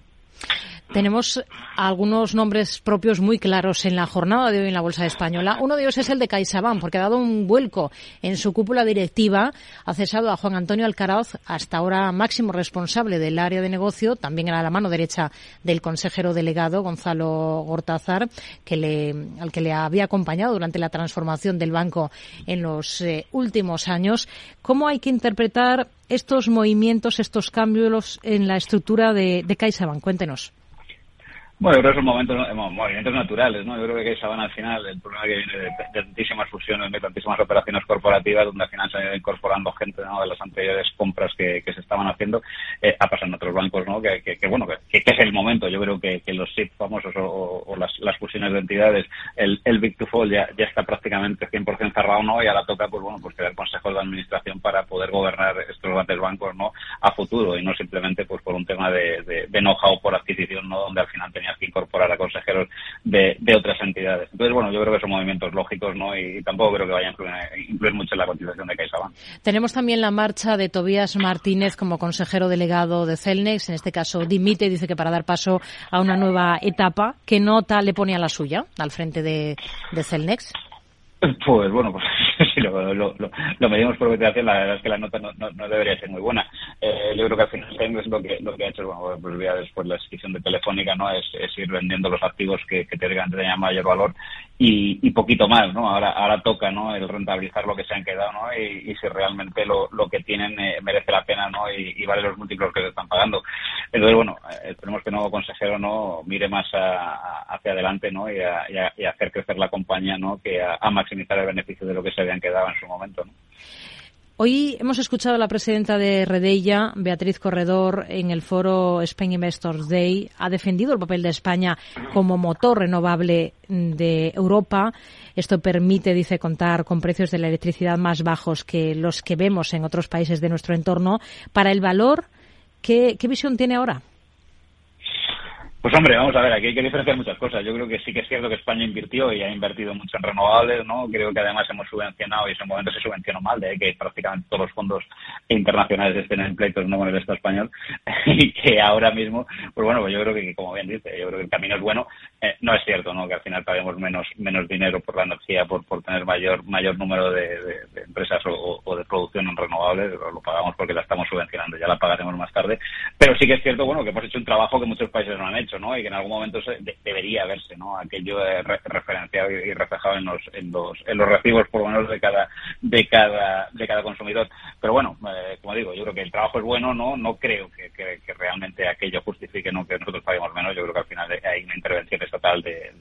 Tenemos algunos nombres propios muy claros en la jornada de hoy en la Bolsa Española. Uno de ellos es el de CaixaBank, porque ha dado un vuelco en su cúpula directiva. Ha cesado a Juan Antonio Alcaraz, hasta ahora máximo responsable del área de negocio, también era la mano derecha del consejero delegado, Gonzalo Gortázar, que le, al que le había acompañado durante la transformación del banco en los eh, últimos años. ¿Cómo hay que interpretar estos movimientos, estos cambios en la estructura de, de CaixaBank? Cuéntenos. Bueno, yo creo que son momentos, movimientos naturales, ¿no? Yo creo que van al final, el problema que viene de, tantísimas fusiones, de tantísimas operaciones corporativas, donde al final se ha ido incorporando gente de las anteriores compras que, se estaban haciendo, eh, ha pasado en otros bancos, ¿no? Que, que, bueno, que, es el momento. Yo creo que, los SIP famosos o, las, las, fusiones de entidades, el, el Big to Fall ya, ya está prácticamente 100% cerrado, ¿no? Y ahora toca, pues bueno, pues crear consejos de administración para poder gobernar estos grandes bancos, ¿no? A futuro y no simplemente, pues por un tema de, de, de know-how por adquisición, ¿no? Donde al final tenía compañías que incorporar a consejeros de, de otras entidades. Entonces, bueno, yo creo que son movimientos lógicos, ¿no? Y, tampoco creo que vayan a influir, mucho en la continuación de CaixaBank. Tenemos también la marcha de Tobías Martínez como consejero delegado de Celnex. En este caso, dimite, dice que para dar paso a una nueva etapa. ¿Qué nota le pone a la suya al frente de, de Celnex? Pues bueno, pues [LAUGHS] si lo, lo, lo, medimos por la verdad es que la nota no, no, debería ser muy buena. Eh, yo creo que al final es lo que, lo que ha hecho, bueno, pues ya después la adquisición de Telefónica, ¿no? Es, ir vendiendo los activos que, que tengan mayor valor y, poquito más, ¿no? Ahora, ahora toca, ¿no? El rentabilizar lo que se han quedado, ¿no? Y, si realmente lo, lo que tienen eh, merece la pena, ¿no? Y, vale los múltiplos que se están pagando. Entonces, bueno, eh, esperemos que el nuevo consejero, ¿no? Mire más hacia adelante, ¿no? Y a, y a, hacer crecer la compañía, ¿no? Que a, a maximizar el beneficio de lo que se habían quedado Hoy hemos escuchado a la presidenta de Redella, Beatriz Corredor, en el foro Spain Investors Day. Ha defendido el papel de España como motor renovable de Europa. Esto permite, dice, contar con precios de la electricidad más bajos que los que vemos en otros países de nuestro entorno. Para el valor, ¿qué, qué visión tiene ahora? Pues hombre, vamos a ver, aquí hay que diferenciar muchas cosas. Yo creo que sí que es cierto que España invirtió y ha invertido mucho en renovables, ¿no? Creo que además hemos subvencionado y en ese momento se subvencionó mal, de que prácticamente todos los fondos internacionales estén en pleitos no con el Estado español [LAUGHS] y que ahora mismo, pues bueno, pues yo creo que, como bien dice, yo creo que el camino es bueno. Eh, no es cierto, ¿no? Que al final paguemos menos menos dinero por la energía, por, por tener mayor mayor número de, empresas o, de producción en renovables, lo, pagamos porque la estamos subvencionando, ya la pagaremos más tarde. Pero sí que es cierto, bueno, que hemos hecho un trabajo que muchos países no han hecho y que en algún momento se, debería verse, ¿no? Aquello referenciado y, reflejado en los, en los, en los recibos, por lo menos, de cada, de cada, de cada consumidor. Pero bueno, eh, como digo, yo creo que el trabajo es bueno, ¿no? No creo que, que, realmente aquello justifique, ¿no? Que nosotros paguemos menos. Yo creo que al final hay una intervención estatal de,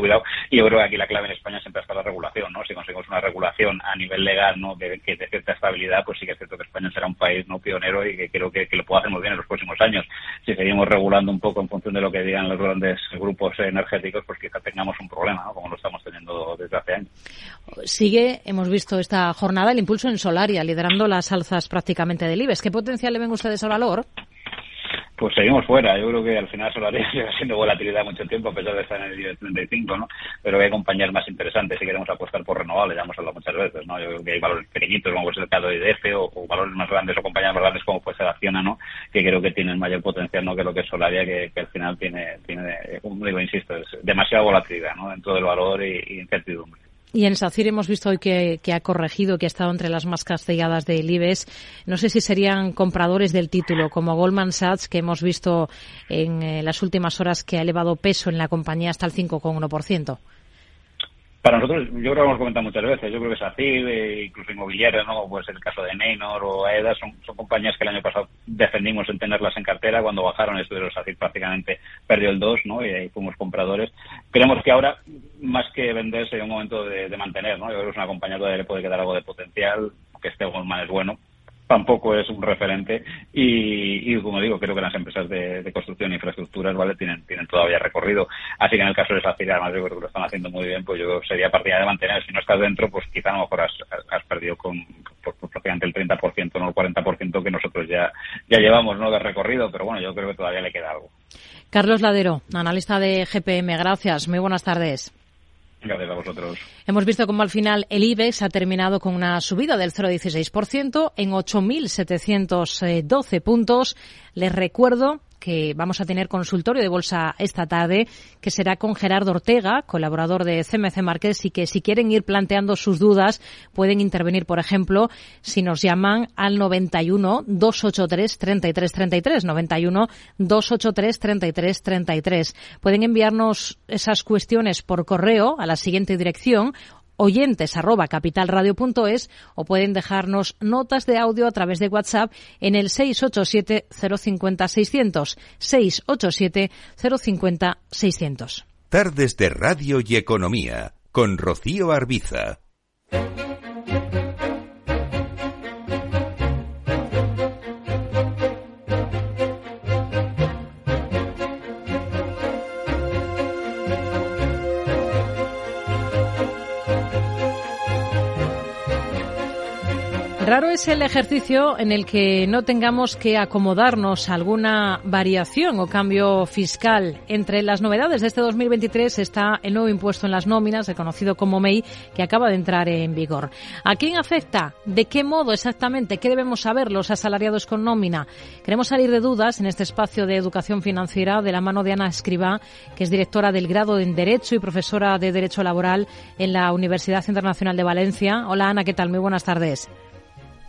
cuidado. Y yo creo que aquí la clave en España siempre está la regulación, ¿no? Si conseguimos una regulación a nivel legal, ¿no? Que, que de cierta estabilidad, pues sí que es cierto que España será un país, ¿no? Pionero y que creo que, lo puede hacer muy bien en los próximos años. Si seguimos regulando un poco en función de lo que digan los grandes grupos energéticos, pues quizá tengamos un problema, como lo estamos teniendo desde hace años. Sigue, hemos visto esta jornada, el impulso en Solaria, liderando las alzas prácticamente del IBEX. ¿Qué potencial le ven ustedes al valor? Pues seguimos fuera. Yo creo que al final Solaria [LAUGHS] sigue siendo volatilidad mucho tiempo, a pesar de estar en el 10 35, ¿no? Pero hay compañías más interesantes si queremos apostar por renovables, ya hemos hablado muchas veces, ¿no? Yo creo que hay valores pequeñitos, como ser el caso IDF, o, valores más grandes o compañías más grandes como puede ser Acciona, ¿no? Que creo que tienen mayor potencial, ¿no? Que lo que es Solaria, que, al final tiene, tiene, como digo, insisto, es demasiada volatilidad, ¿no? Dentro del valor y incertidumbre. Y en SACIR hemos visto hoy que, ha corregido, que ha estado entre las más castigadas del IBEX. No sé si serían compradores del título, como Goldman Sachs, que hemos visto en eh, las últimas horas que ha elevado peso en la compañía hasta el 5,1%. Para nosotros, yo creo que hemos comentado muchas veces, yo creo que SACIR, eh, incluso inmobiliarias, ¿no? Pues el caso de Neynor o AEDA, son, compañías que el año pasado defendimos en tenerlas en cartera, cuando bajaron estuvieron SACIR prácticamente perdió el 2, ¿no? Y ahí fuimos compradores. Creemos que ahora, más que vender, sería un momento de, mantener, ¿no? Yo creo que es una compañía que le puede quedar algo de potencial, que este Goldman es bueno, tampoco es un referente. Y, como digo creo que las empresas de, construcción e infraestructuras vale tienen tienen todavía recorrido. Así que en el caso de SACIR además yo creo que lo están haciendo muy bien pues yo sería partida de mantener. Si no estás dentro pues quizá a lo mejor has, has perdido con por, prácticamente el 30% no el 40% que nosotros ya ya llevamos no de recorrido. Pero bueno yo creo que todavía le queda algo. Carlos Ladero analista de GPM gracias. Muy buenas tardes Hemos visto cómo al final el IBEX ha terminado con una subida del 0,16% en 8.712 puntos. Les recuerdo que vamos a tener consultorio de bolsa esta tarde, que será con Gerardo Ortega, colaborador de CMC Markets, y que si quieren ir planteando sus dudas, pueden intervenir, por ejemplo, si nos llaman al 91 283 33 33, 91 283 33 33. Pueden enviarnos esas cuestiones por correo a la siguiente dirección oyentes arroba capitalradio.es o pueden dejarnos notas de audio a través de WhatsApp en el 687 050 600 687 050 600. Tardes de Radio y Economía con Rocío Arbiza. Raro es el ejercicio en el que no tengamos que acomodarnos a alguna variación o cambio fiscal. Entre las novedades de este 2023 está el nuevo impuesto en las nóminas, el conocido como MEI, que acaba de entrar en vigor. ¿A quién afecta? ¿De qué modo exactamente? ¿Qué debemos saber los asalariados con nómina? Queremos salir de dudas en este espacio de educación financiera de la mano de Ana Escribá, que es directora del grado en Derecho y profesora de Derecho Laboral en la Universidad Internacional de Valencia. Hola Ana, ¿qué tal? Muy buenas tardes.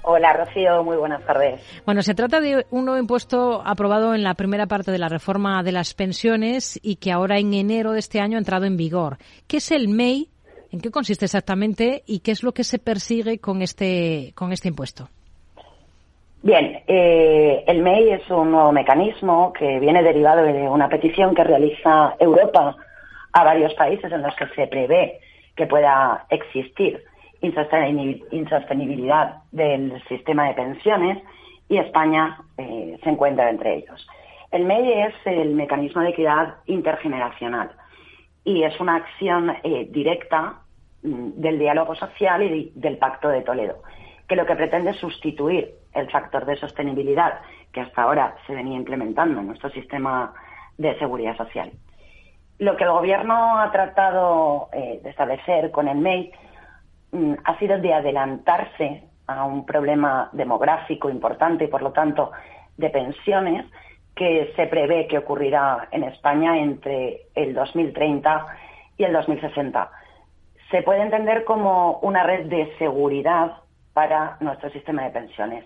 Hola, Rocío. Muy buenas tardes. Bueno, se trata de un nuevo impuesto aprobado en la primera parte de la reforma de las pensiones y que ahora en enero de este año ha entrado en vigor. ¿Qué es el MEI? ¿En qué consiste exactamente y qué es lo que se persigue con este, con este impuesto? Bien, eh, el MEI es un nuevo mecanismo que viene derivado de una petición que realiza Europa a varios países en los que se prevé que pueda existir insostenibilidad del sistema de pensiones y España eh, se encuentra entre ellos. El MEI es el mecanismo de equidad intergeneracional y es una acción eh, directa mm, del diálogo social y del Pacto de Toledo, que lo que pretende es sustituir el factor de sostenibilidad que hasta ahora se venía implementando en nuestro sistema de seguridad social. Lo que el Gobierno ha tratado eh, de establecer con el MEI ha sido de adelantarse a un problema demográfico importante y, por lo tanto, de pensiones que se prevé que ocurrirá en España entre el 2030 y el 2060. Se puede entender como una red de seguridad para nuestro sistema de pensiones.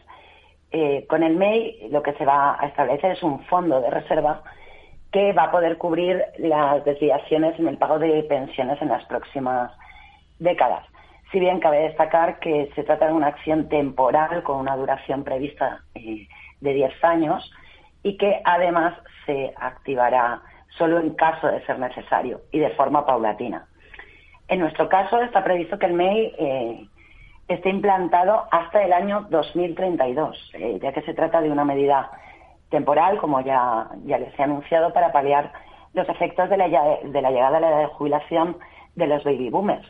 Eh, con el MEI lo que se va a establecer es un fondo de reserva que va a poder cubrir las desviaciones en el pago de pensiones en las próximas décadas si bien cabe destacar que se trata de una acción temporal con una duración prevista eh, de 10 años y que además se activará solo en caso de ser necesario y de forma paulatina. En nuestro caso está previsto que el MEI eh, esté implantado hasta el año 2032, eh, ya que se trata de una medida temporal, como ya, ya les he anunciado, para paliar los efectos de la, de la llegada a la edad de jubilación de los baby boomers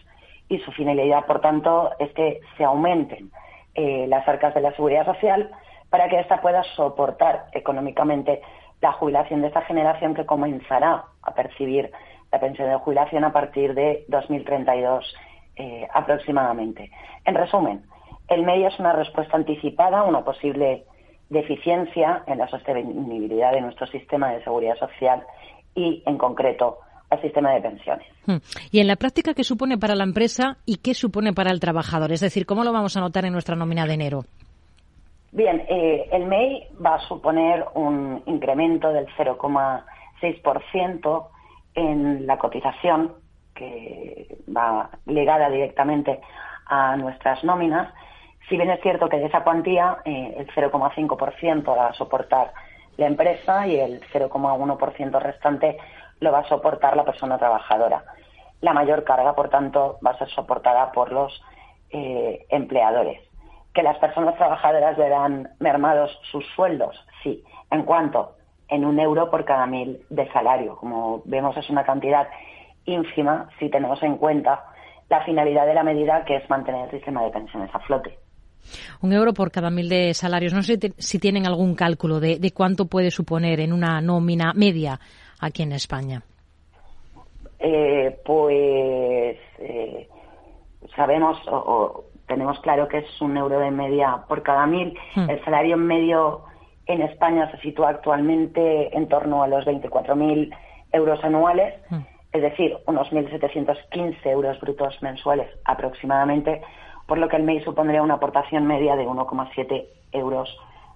y su finalidad, por tanto, es que se aumenten eh, las arcas de la seguridad social para que ésta pueda soportar económicamente la jubilación de esta generación que comenzará a percibir la pensión de jubilación a partir de 2032 eh, aproximadamente. En resumen, el MEI es una respuesta anticipada a una posible deficiencia en la sostenibilidad de nuestro sistema de seguridad social y, en concreto, al sistema de pensiones. Hmm. ¿Y en la práctica qué supone para la empresa y qué supone para el trabajador? Es decir, ¿cómo lo vamos a notar en nuestra nómina de enero? Bien, eh, el MEI va a suponer un incremento del 0,6% en la cotización que va ligada directamente a nuestras nóminas. Si bien es cierto que de esa cuantía eh, el 0,5% va a soportar la empresa y el 0,1% restante lo va a soportar la persona trabajadora. La mayor carga, por tanto, va a ser soportada por los eh, empleadores. Que las personas trabajadoras verán mermados sus sueldos, sí. ¿En cuanto En un euro por cada mil de salario. Como vemos, es una cantidad ínfima si tenemos en cuenta la finalidad de la medida, que es mantener el sistema de pensiones a flote. Un euro por cada mil de salarios. No sé si tienen algún cálculo de, de cuánto puede suponer en una nómina media aquí en España? Eh, pues eh, sabemos o, tenemos claro que es un euro de media por cada mil. Hmm. El salario medio en España se sitúa actualmente en torno a los 24.000 euros anuales, hmm. es decir, unos 1.715 euros brutos mensuales aproximadamente, por lo que el MEI supondría una aportación media de 1,7 euros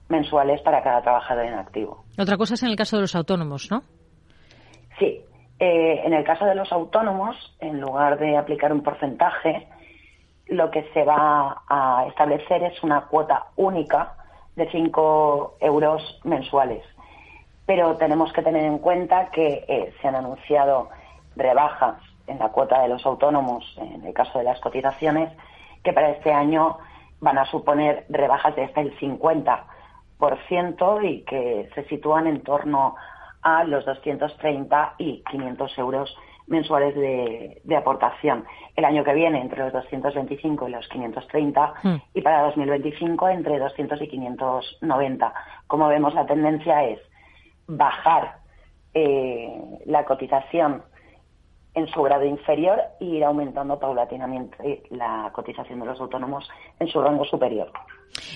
mensuales para cada trabajador en activo. Otra cosa es en el caso de los autónomos, ¿no? Sí, eh, en el caso de los autónomos, en lugar de aplicar un porcentaje, lo que se va a establecer es una cuota única de 5 euros mensuales. Pero tenemos que tener en cuenta que eh, se han anunciado rebajas en la cuota de los autónomos, en el caso de las cotizaciones, que para este año van a suponer rebajas de hasta el 50% y que se sitúan en torno a los 230 y 500 euros mensuales de, de, aportación. El año que viene entre los 225 y los 530 Hmm. y para 2025 entre 200 y 590. Como vemos, la tendencia es bajar eh, la cotización en su grado inferior e ir aumentando paulatinamente la cotización de los autónomos en su rango superior.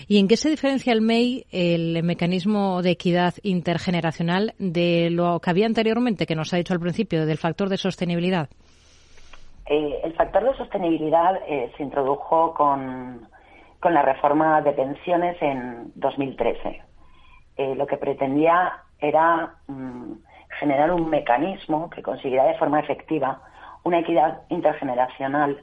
¿Y en qué se diferencia el MEI, el mecanismo de equidad intergeneracional, de lo que había anteriormente, que nos ha dicho al principio, del factor de sostenibilidad? Eh, el factor de sostenibilidad eh, se introdujo con, con, la reforma de pensiones en 2013. Eh, lo que pretendía era mmm, generar un mecanismo que consiguiera de forma efectiva una equidad intergeneracional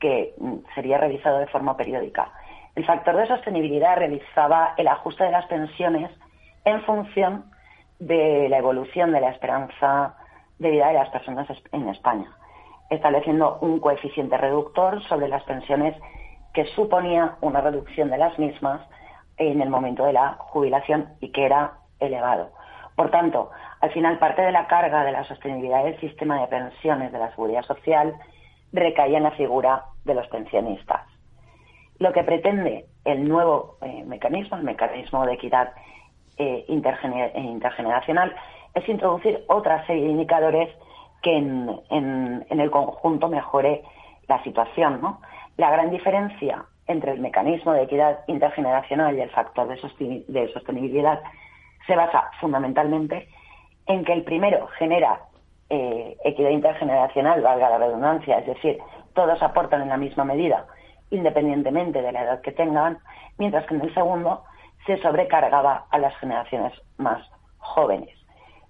que mmm, sería revisado de forma periódica. El factor de sostenibilidad realizaba el ajuste de las pensiones en función de la evolución de la esperanza de vida de las personas en España estableciendo un coeficiente reductor sobre las pensiones que suponía una reducción de las mismas en el momento de la jubilación y que era elevado. Por tanto, al final parte de la carga de la sostenibilidad del sistema de pensiones de la seguridad social recaía en la figura de los pensionistas. Lo que pretende el nuevo eh, mecanismo, el mecanismo de equidad eh, intergener intergeneracional, es introducir otra serie de indicadores que en, el conjunto mejore la situación. La gran diferencia entre el mecanismo de equidad intergeneracional y el factor de sostenibilidad se basa fundamentalmente en que el primero genera eh, equidad intergeneracional, valga la redundancia, es decir, todos aportan en la misma medida, independientemente de la edad que tengan, mientras que en el segundo se sobrecargaba a las generaciones más jóvenes.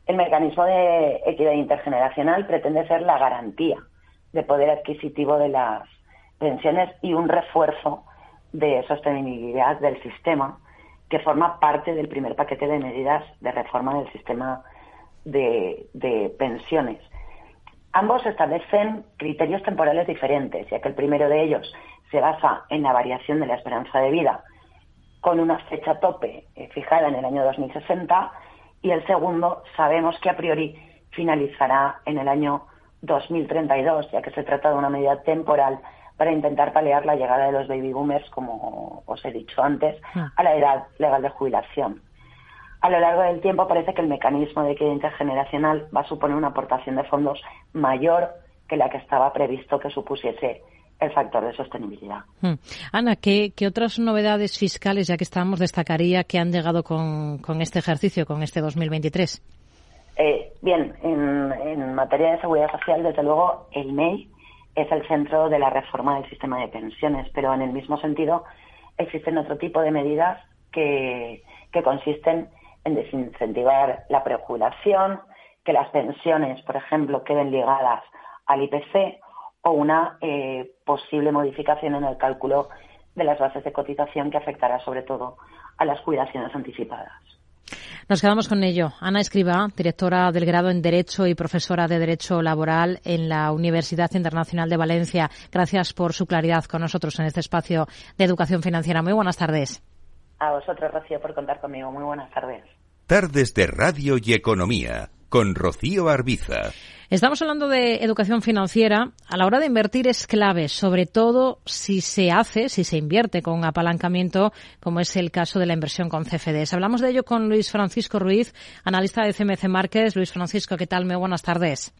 El mecanismo de equidad intergeneracional pretende ser la garantía de poder adquisitivo de las pensiones y un refuerzo de sostenibilidad del sistema que forma parte del primer paquete de medidas de reforma del sistema de, de pensiones. Ambos establecen criterios temporales diferentes, ya que el primero de ellos se basa en la variación de la esperanza de vida con una fecha tope eh, fijada en el año 2060 y el segundo sabemos que a priori finalizará en el año 2032, ya que se trata de una medida temporal para intentar paliar la llegada de los baby boomers, como os he dicho antes, a la edad legal de jubilación. A lo largo del tiempo parece que el mecanismo de equidad intergeneracional va a suponer una aportación de fondos mayor que la que estaba previsto que supusiese el factor de sostenibilidad. Hmm. Ana, ¿qué, ¿qué, otras novedades fiscales, ya que estamos, destacaría que han llegado con, con este ejercicio, con este 2023? Eh, bien, en, en, materia de seguridad social, desde luego, el MEI es el centro de la reforma del sistema de pensiones, pero en el mismo sentido existen otro tipo de medidas que, que consisten en desincentivar la prejubilación, que las pensiones, por ejemplo, queden ligadas al IPC o una eh, posible modificación en el cálculo de las bases de cotización que afectará sobre todo a las jubilaciones anticipadas. Nos quedamos con ello. Ana Escriba, directora del grado en Derecho y profesora de Derecho Laboral en la Universidad Internacional de Valencia. Gracias por su claridad con nosotros en este espacio de educación financiera. Muy buenas tardes. A vosotros, Rocío, por contar conmigo. Muy buenas tardes. Tardes de Radio y Economía con Rocío Arbiza. Estamos hablando de educación financiera. A la hora de invertir es clave, sobre todo si se hace, si se invierte con apalancamiento, como es el caso de la inversión con CFDs. Hablamos de ello con Luis Francisco Ruiz, analista de CMC Márquez. Luis Francisco, ¿qué tal? Muy buenas tardes.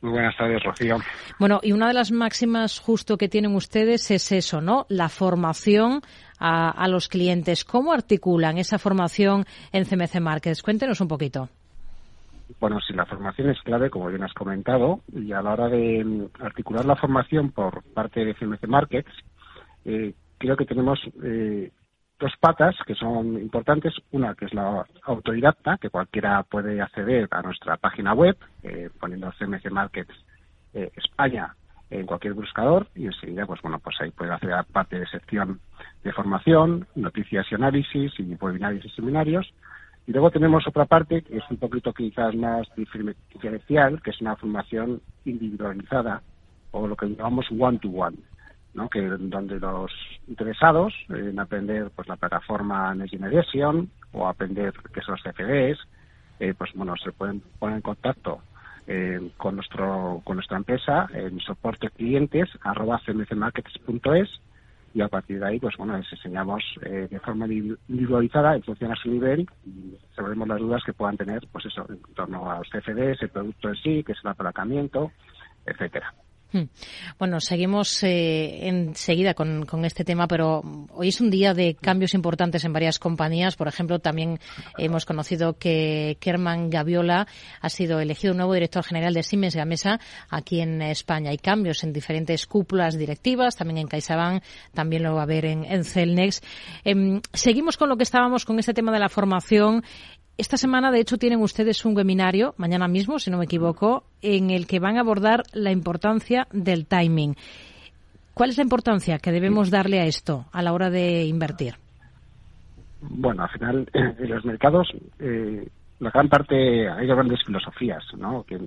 Muy buenas tardes, Rocío. Bueno, y una de las máximas justo que tienen ustedes es eso, ¿no? La formación a, a los clientes. ¿Cómo articulan esa formación en CMC Márquez? Cuéntenos un poquito. Bueno, sí, la formación es clave, como bien has comentado, y a la hora de articular la formación por parte de CMC Markets, eh, creo que tenemos eh, dos patas que son importantes. Una que es la autodidacta, que cualquiera puede acceder a nuestra página web, eh, poniendo CMC Markets España en cualquier buscador y enseguida, pues bueno, pues ahí puede hacer parte de sección de formación, noticias y análisis y webinarios y seminarios. Y luego tenemos otra parte que es un poquito quizás más diferencial, que es una formación individualizada o lo que llamamos one-to-one, ¿no? que donde los interesados en aprender pues la plataforma Next Generation o aprender qué son los CFDs, eh, pues bueno, se pueden poner en contacto eh, con nuestro con nuestra empresa en soporte clientes arroba cmcmarkets.es y a partir de ahí, pues bueno, les enseñamos eh, de forma individualizada en función a su nivel y resolvemos las dudas que puedan tener, pues eso, en torno a los CFDs, el producto en sí, que es el apalancamiento, etcétera. Hmm. Bueno, seguimos eh, enseguida con, este tema, pero hoy es un día de cambios importantes en varias compañías. Por ejemplo, también hemos conocido que Kerman Gaviola ha sido elegido nuevo director general de Siemens Gamesa aquí en España. Hay cambios en diferentes cúpulas directivas, también en CaixaBank, también lo va a haber en, Celnex. Em, seguimos con lo que estábamos con este tema de la formación esta semana, de hecho, tienen ustedes un webinario, mañana mismo, si no me equivoco, en el que van a abordar la importancia del timing. ¿Cuál es la importancia que debemos darle a esto a la hora de invertir? Bueno, al final, en los mercados, eh, la gran parte, hay grandes filosofías, ¿no? Que,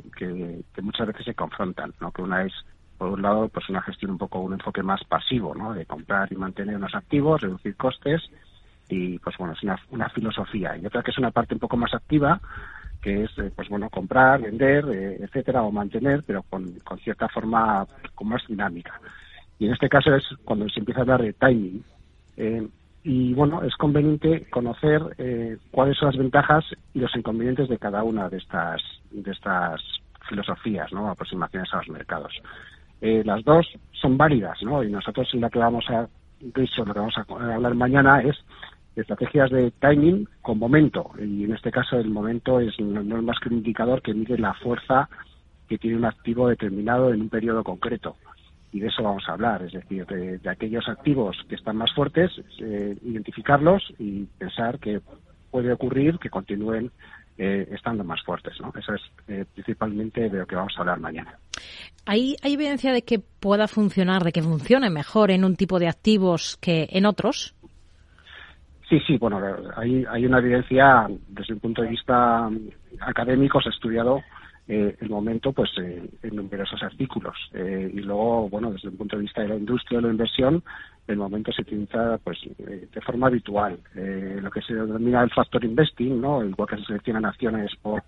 muchas veces se confrontan, ¿no? Que una es, por un lado, pues una gestión un poco, un enfoque más pasivo, ¿no? De comprar y mantener unos activos, reducir costes, y pues bueno, es una, una filosofía. Y otra que es una parte un poco más activa, que es eh, pues bueno, comprar, vender, eh, etcétera, o mantener, pero con, con cierta forma con más dinámica. Y en este caso es cuando se empieza a hablar de timing. Eh, y bueno, es conveniente conocer cuáles son las ventajas y los inconvenientes de cada una de estas, de estas filosofías, ¿no? aproximaciones a los mercados. las dos son válidas, ¿no? Y nosotros en la que vamos a, de lo que vamos a hablar mañana es estrategias de timing con momento. Y en este caso el momento es no, es más que un indicador que mide la fuerza que tiene un activo determinado en un periodo concreto. Y de eso vamos a hablar, es decir, de, aquellos activos que están más fuertes, eh, identificarlos y pensar que puede ocurrir que continúen eh, estando más fuertes. ¿no? Eso es eh, principalmente de lo que vamos a hablar mañana. ¿Hay, ¿Hay evidencia de que pueda funcionar, de que funcione mejor en un tipo de activos que en otros? Sí, sí, bueno, hay, hay una evidencia desde un punto de vista académico, se ha estudiado eh, el momento pues eh, en numerosos artículos. Eh, y luego bueno desde el punto de vista de la industria de la inversión el momento se utiliza pues de forma habitual. Lo que se denomina el factor investing no igual que se seleccionan acciones por,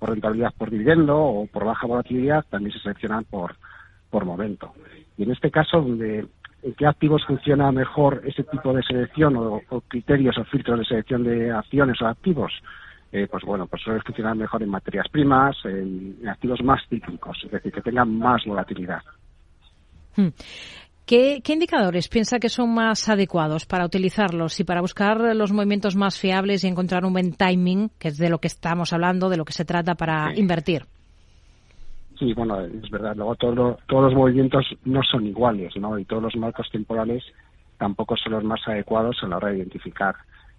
por rentabilidad por dividendo o por baja volatilidad también se seleccionan por por momento. Y en este caso donde en qué activos funciona mejor ese tipo de selección o, criterios o filtros de selección de acciones o activos. Eh, pues bueno, pues suele funcionar mejor en materias primas, en, activos más cíclicos, es decir, que tengan más volatilidad. Hmm. ¿Qué, indicadores piensa que son más adecuados para utilizarlos y para buscar los movimientos más fiables y encontrar un buen timing, que es de lo que estamos hablando, de lo que se trata para invertir? Sí, bueno, es verdad. Luego todos los movimientos no son iguales, ¿no? Y todos los marcos temporales tampoco son los más adecuados a la hora de identificar.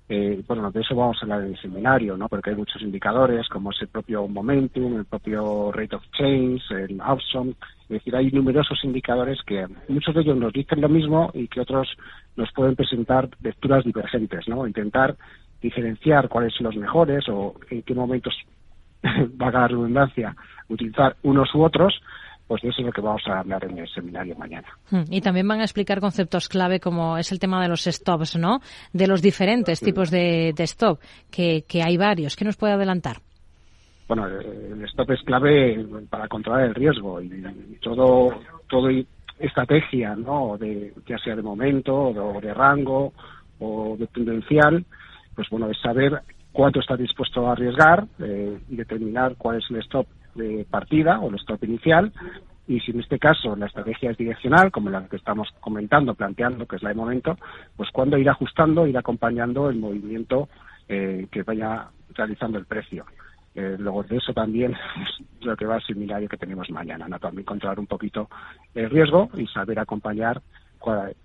Eh, bueno, de eso vamos a hablar en el seminario, ¿no? Porque hay muchos indicadores, como es el propio momentum, el propio rate of change, el outcome. Es decir, hay numerosos indicadores que muchos de ellos nos dicen lo mismo y que otros nos pueden presentar lecturas divergentes, ¿no? Intentar diferenciar cuáles son los mejores o en qué momentos [LAUGHS] va a la redundancia, utilizar unos u otros, pues de eso es lo que vamos a hablar en el seminario mañana. Hmm. Y también van a explicar conceptos clave como es el tema de los stops, ¿no? De los diferentes tipos de, stop, que, hay varios. ¿Qué nos puede adelantar? Bueno, el stop es clave para controlar el riesgo y, todo, todo estrategia, ¿no? De, ya sea de momento, o de rango o de tendencial, pues bueno, es saber cuánto está dispuesto a arriesgar eh, y determinar cuál es el stop de partida o el stop inicial. Y si en este caso la estrategia es direccional, como la que estamos comentando, planteando, que es la de momento, pues cuándo ir ajustando, ir acompañando el movimiento eh, que vaya realizando el precio. Eh, luego de eso también es lo que va a seminario que tenemos mañana, ¿no? también controlar un poquito el riesgo y saber acompañar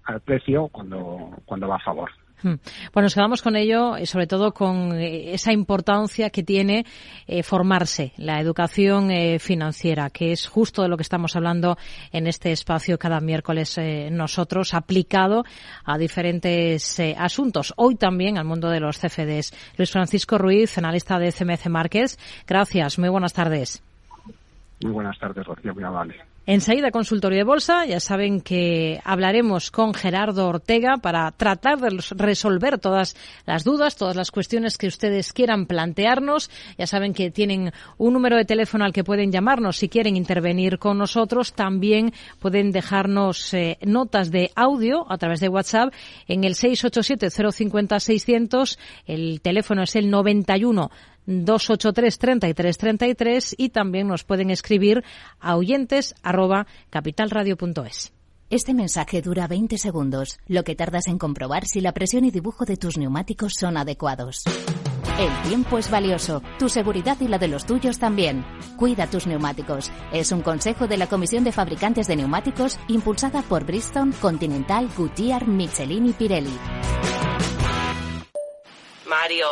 al precio cuando, cuando va a favor. Hmm. Bueno, nos quedamos con ello, y eh, sobre todo con eh, esa importancia que tiene eh, formarse, la educación financiera, que es justo de lo que estamos hablando en este espacio cada miércoles nosotros, aplicado a diferentes asuntos. Hoy también al mundo de los CFDs. Luis Francisco Ruiz, analista de CMC Márquez. Gracias, muy buenas tardes. Muy buenas tardes, Rocío, muy amable. Enseguida consultorio de bolsa, ya saben que hablaremos con Gerardo Ortega para tratar de resolver todas las dudas, todas las cuestiones que ustedes quieran plantearnos. Ya saben que tienen un número de teléfono al que pueden llamarnos si quieren intervenir con nosotros. También pueden dejarnos eh, notas de audio a través de WhatsApp en el 687 050 600. El teléfono es el 91 283 33 33 y también nos pueden escribir a oyentes arroba capitalradio.es. Este mensaje dura 20 segundos, lo que tardas en comprobar si la presión y dibujo de tus neumáticos son adecuados. El tiempo es valioso, tu seguridad y la de los tuyos también. Cuida tus neumáticos. Es un consejo de la Comisión de Fabricantes de Neumáticos impulsada por Bristol, Continental, Goodyear, Michelin y Pirelli. Mario,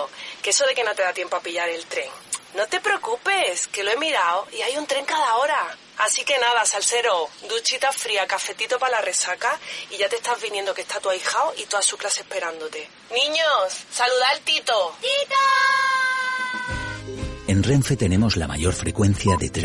que eso de que no te da tiempo a pillar el tren. No te preocupes, que lo he mirado y hay un tren cada hora. Así que nada, salsero, duchita fría, cafetito para la resaca y ya te estás viniendo que está tu ahijado y toda su clase esperándote. Niños, saluda al Tito. ¡Tito! En Renfe tenemos la mayor frecuencia de tren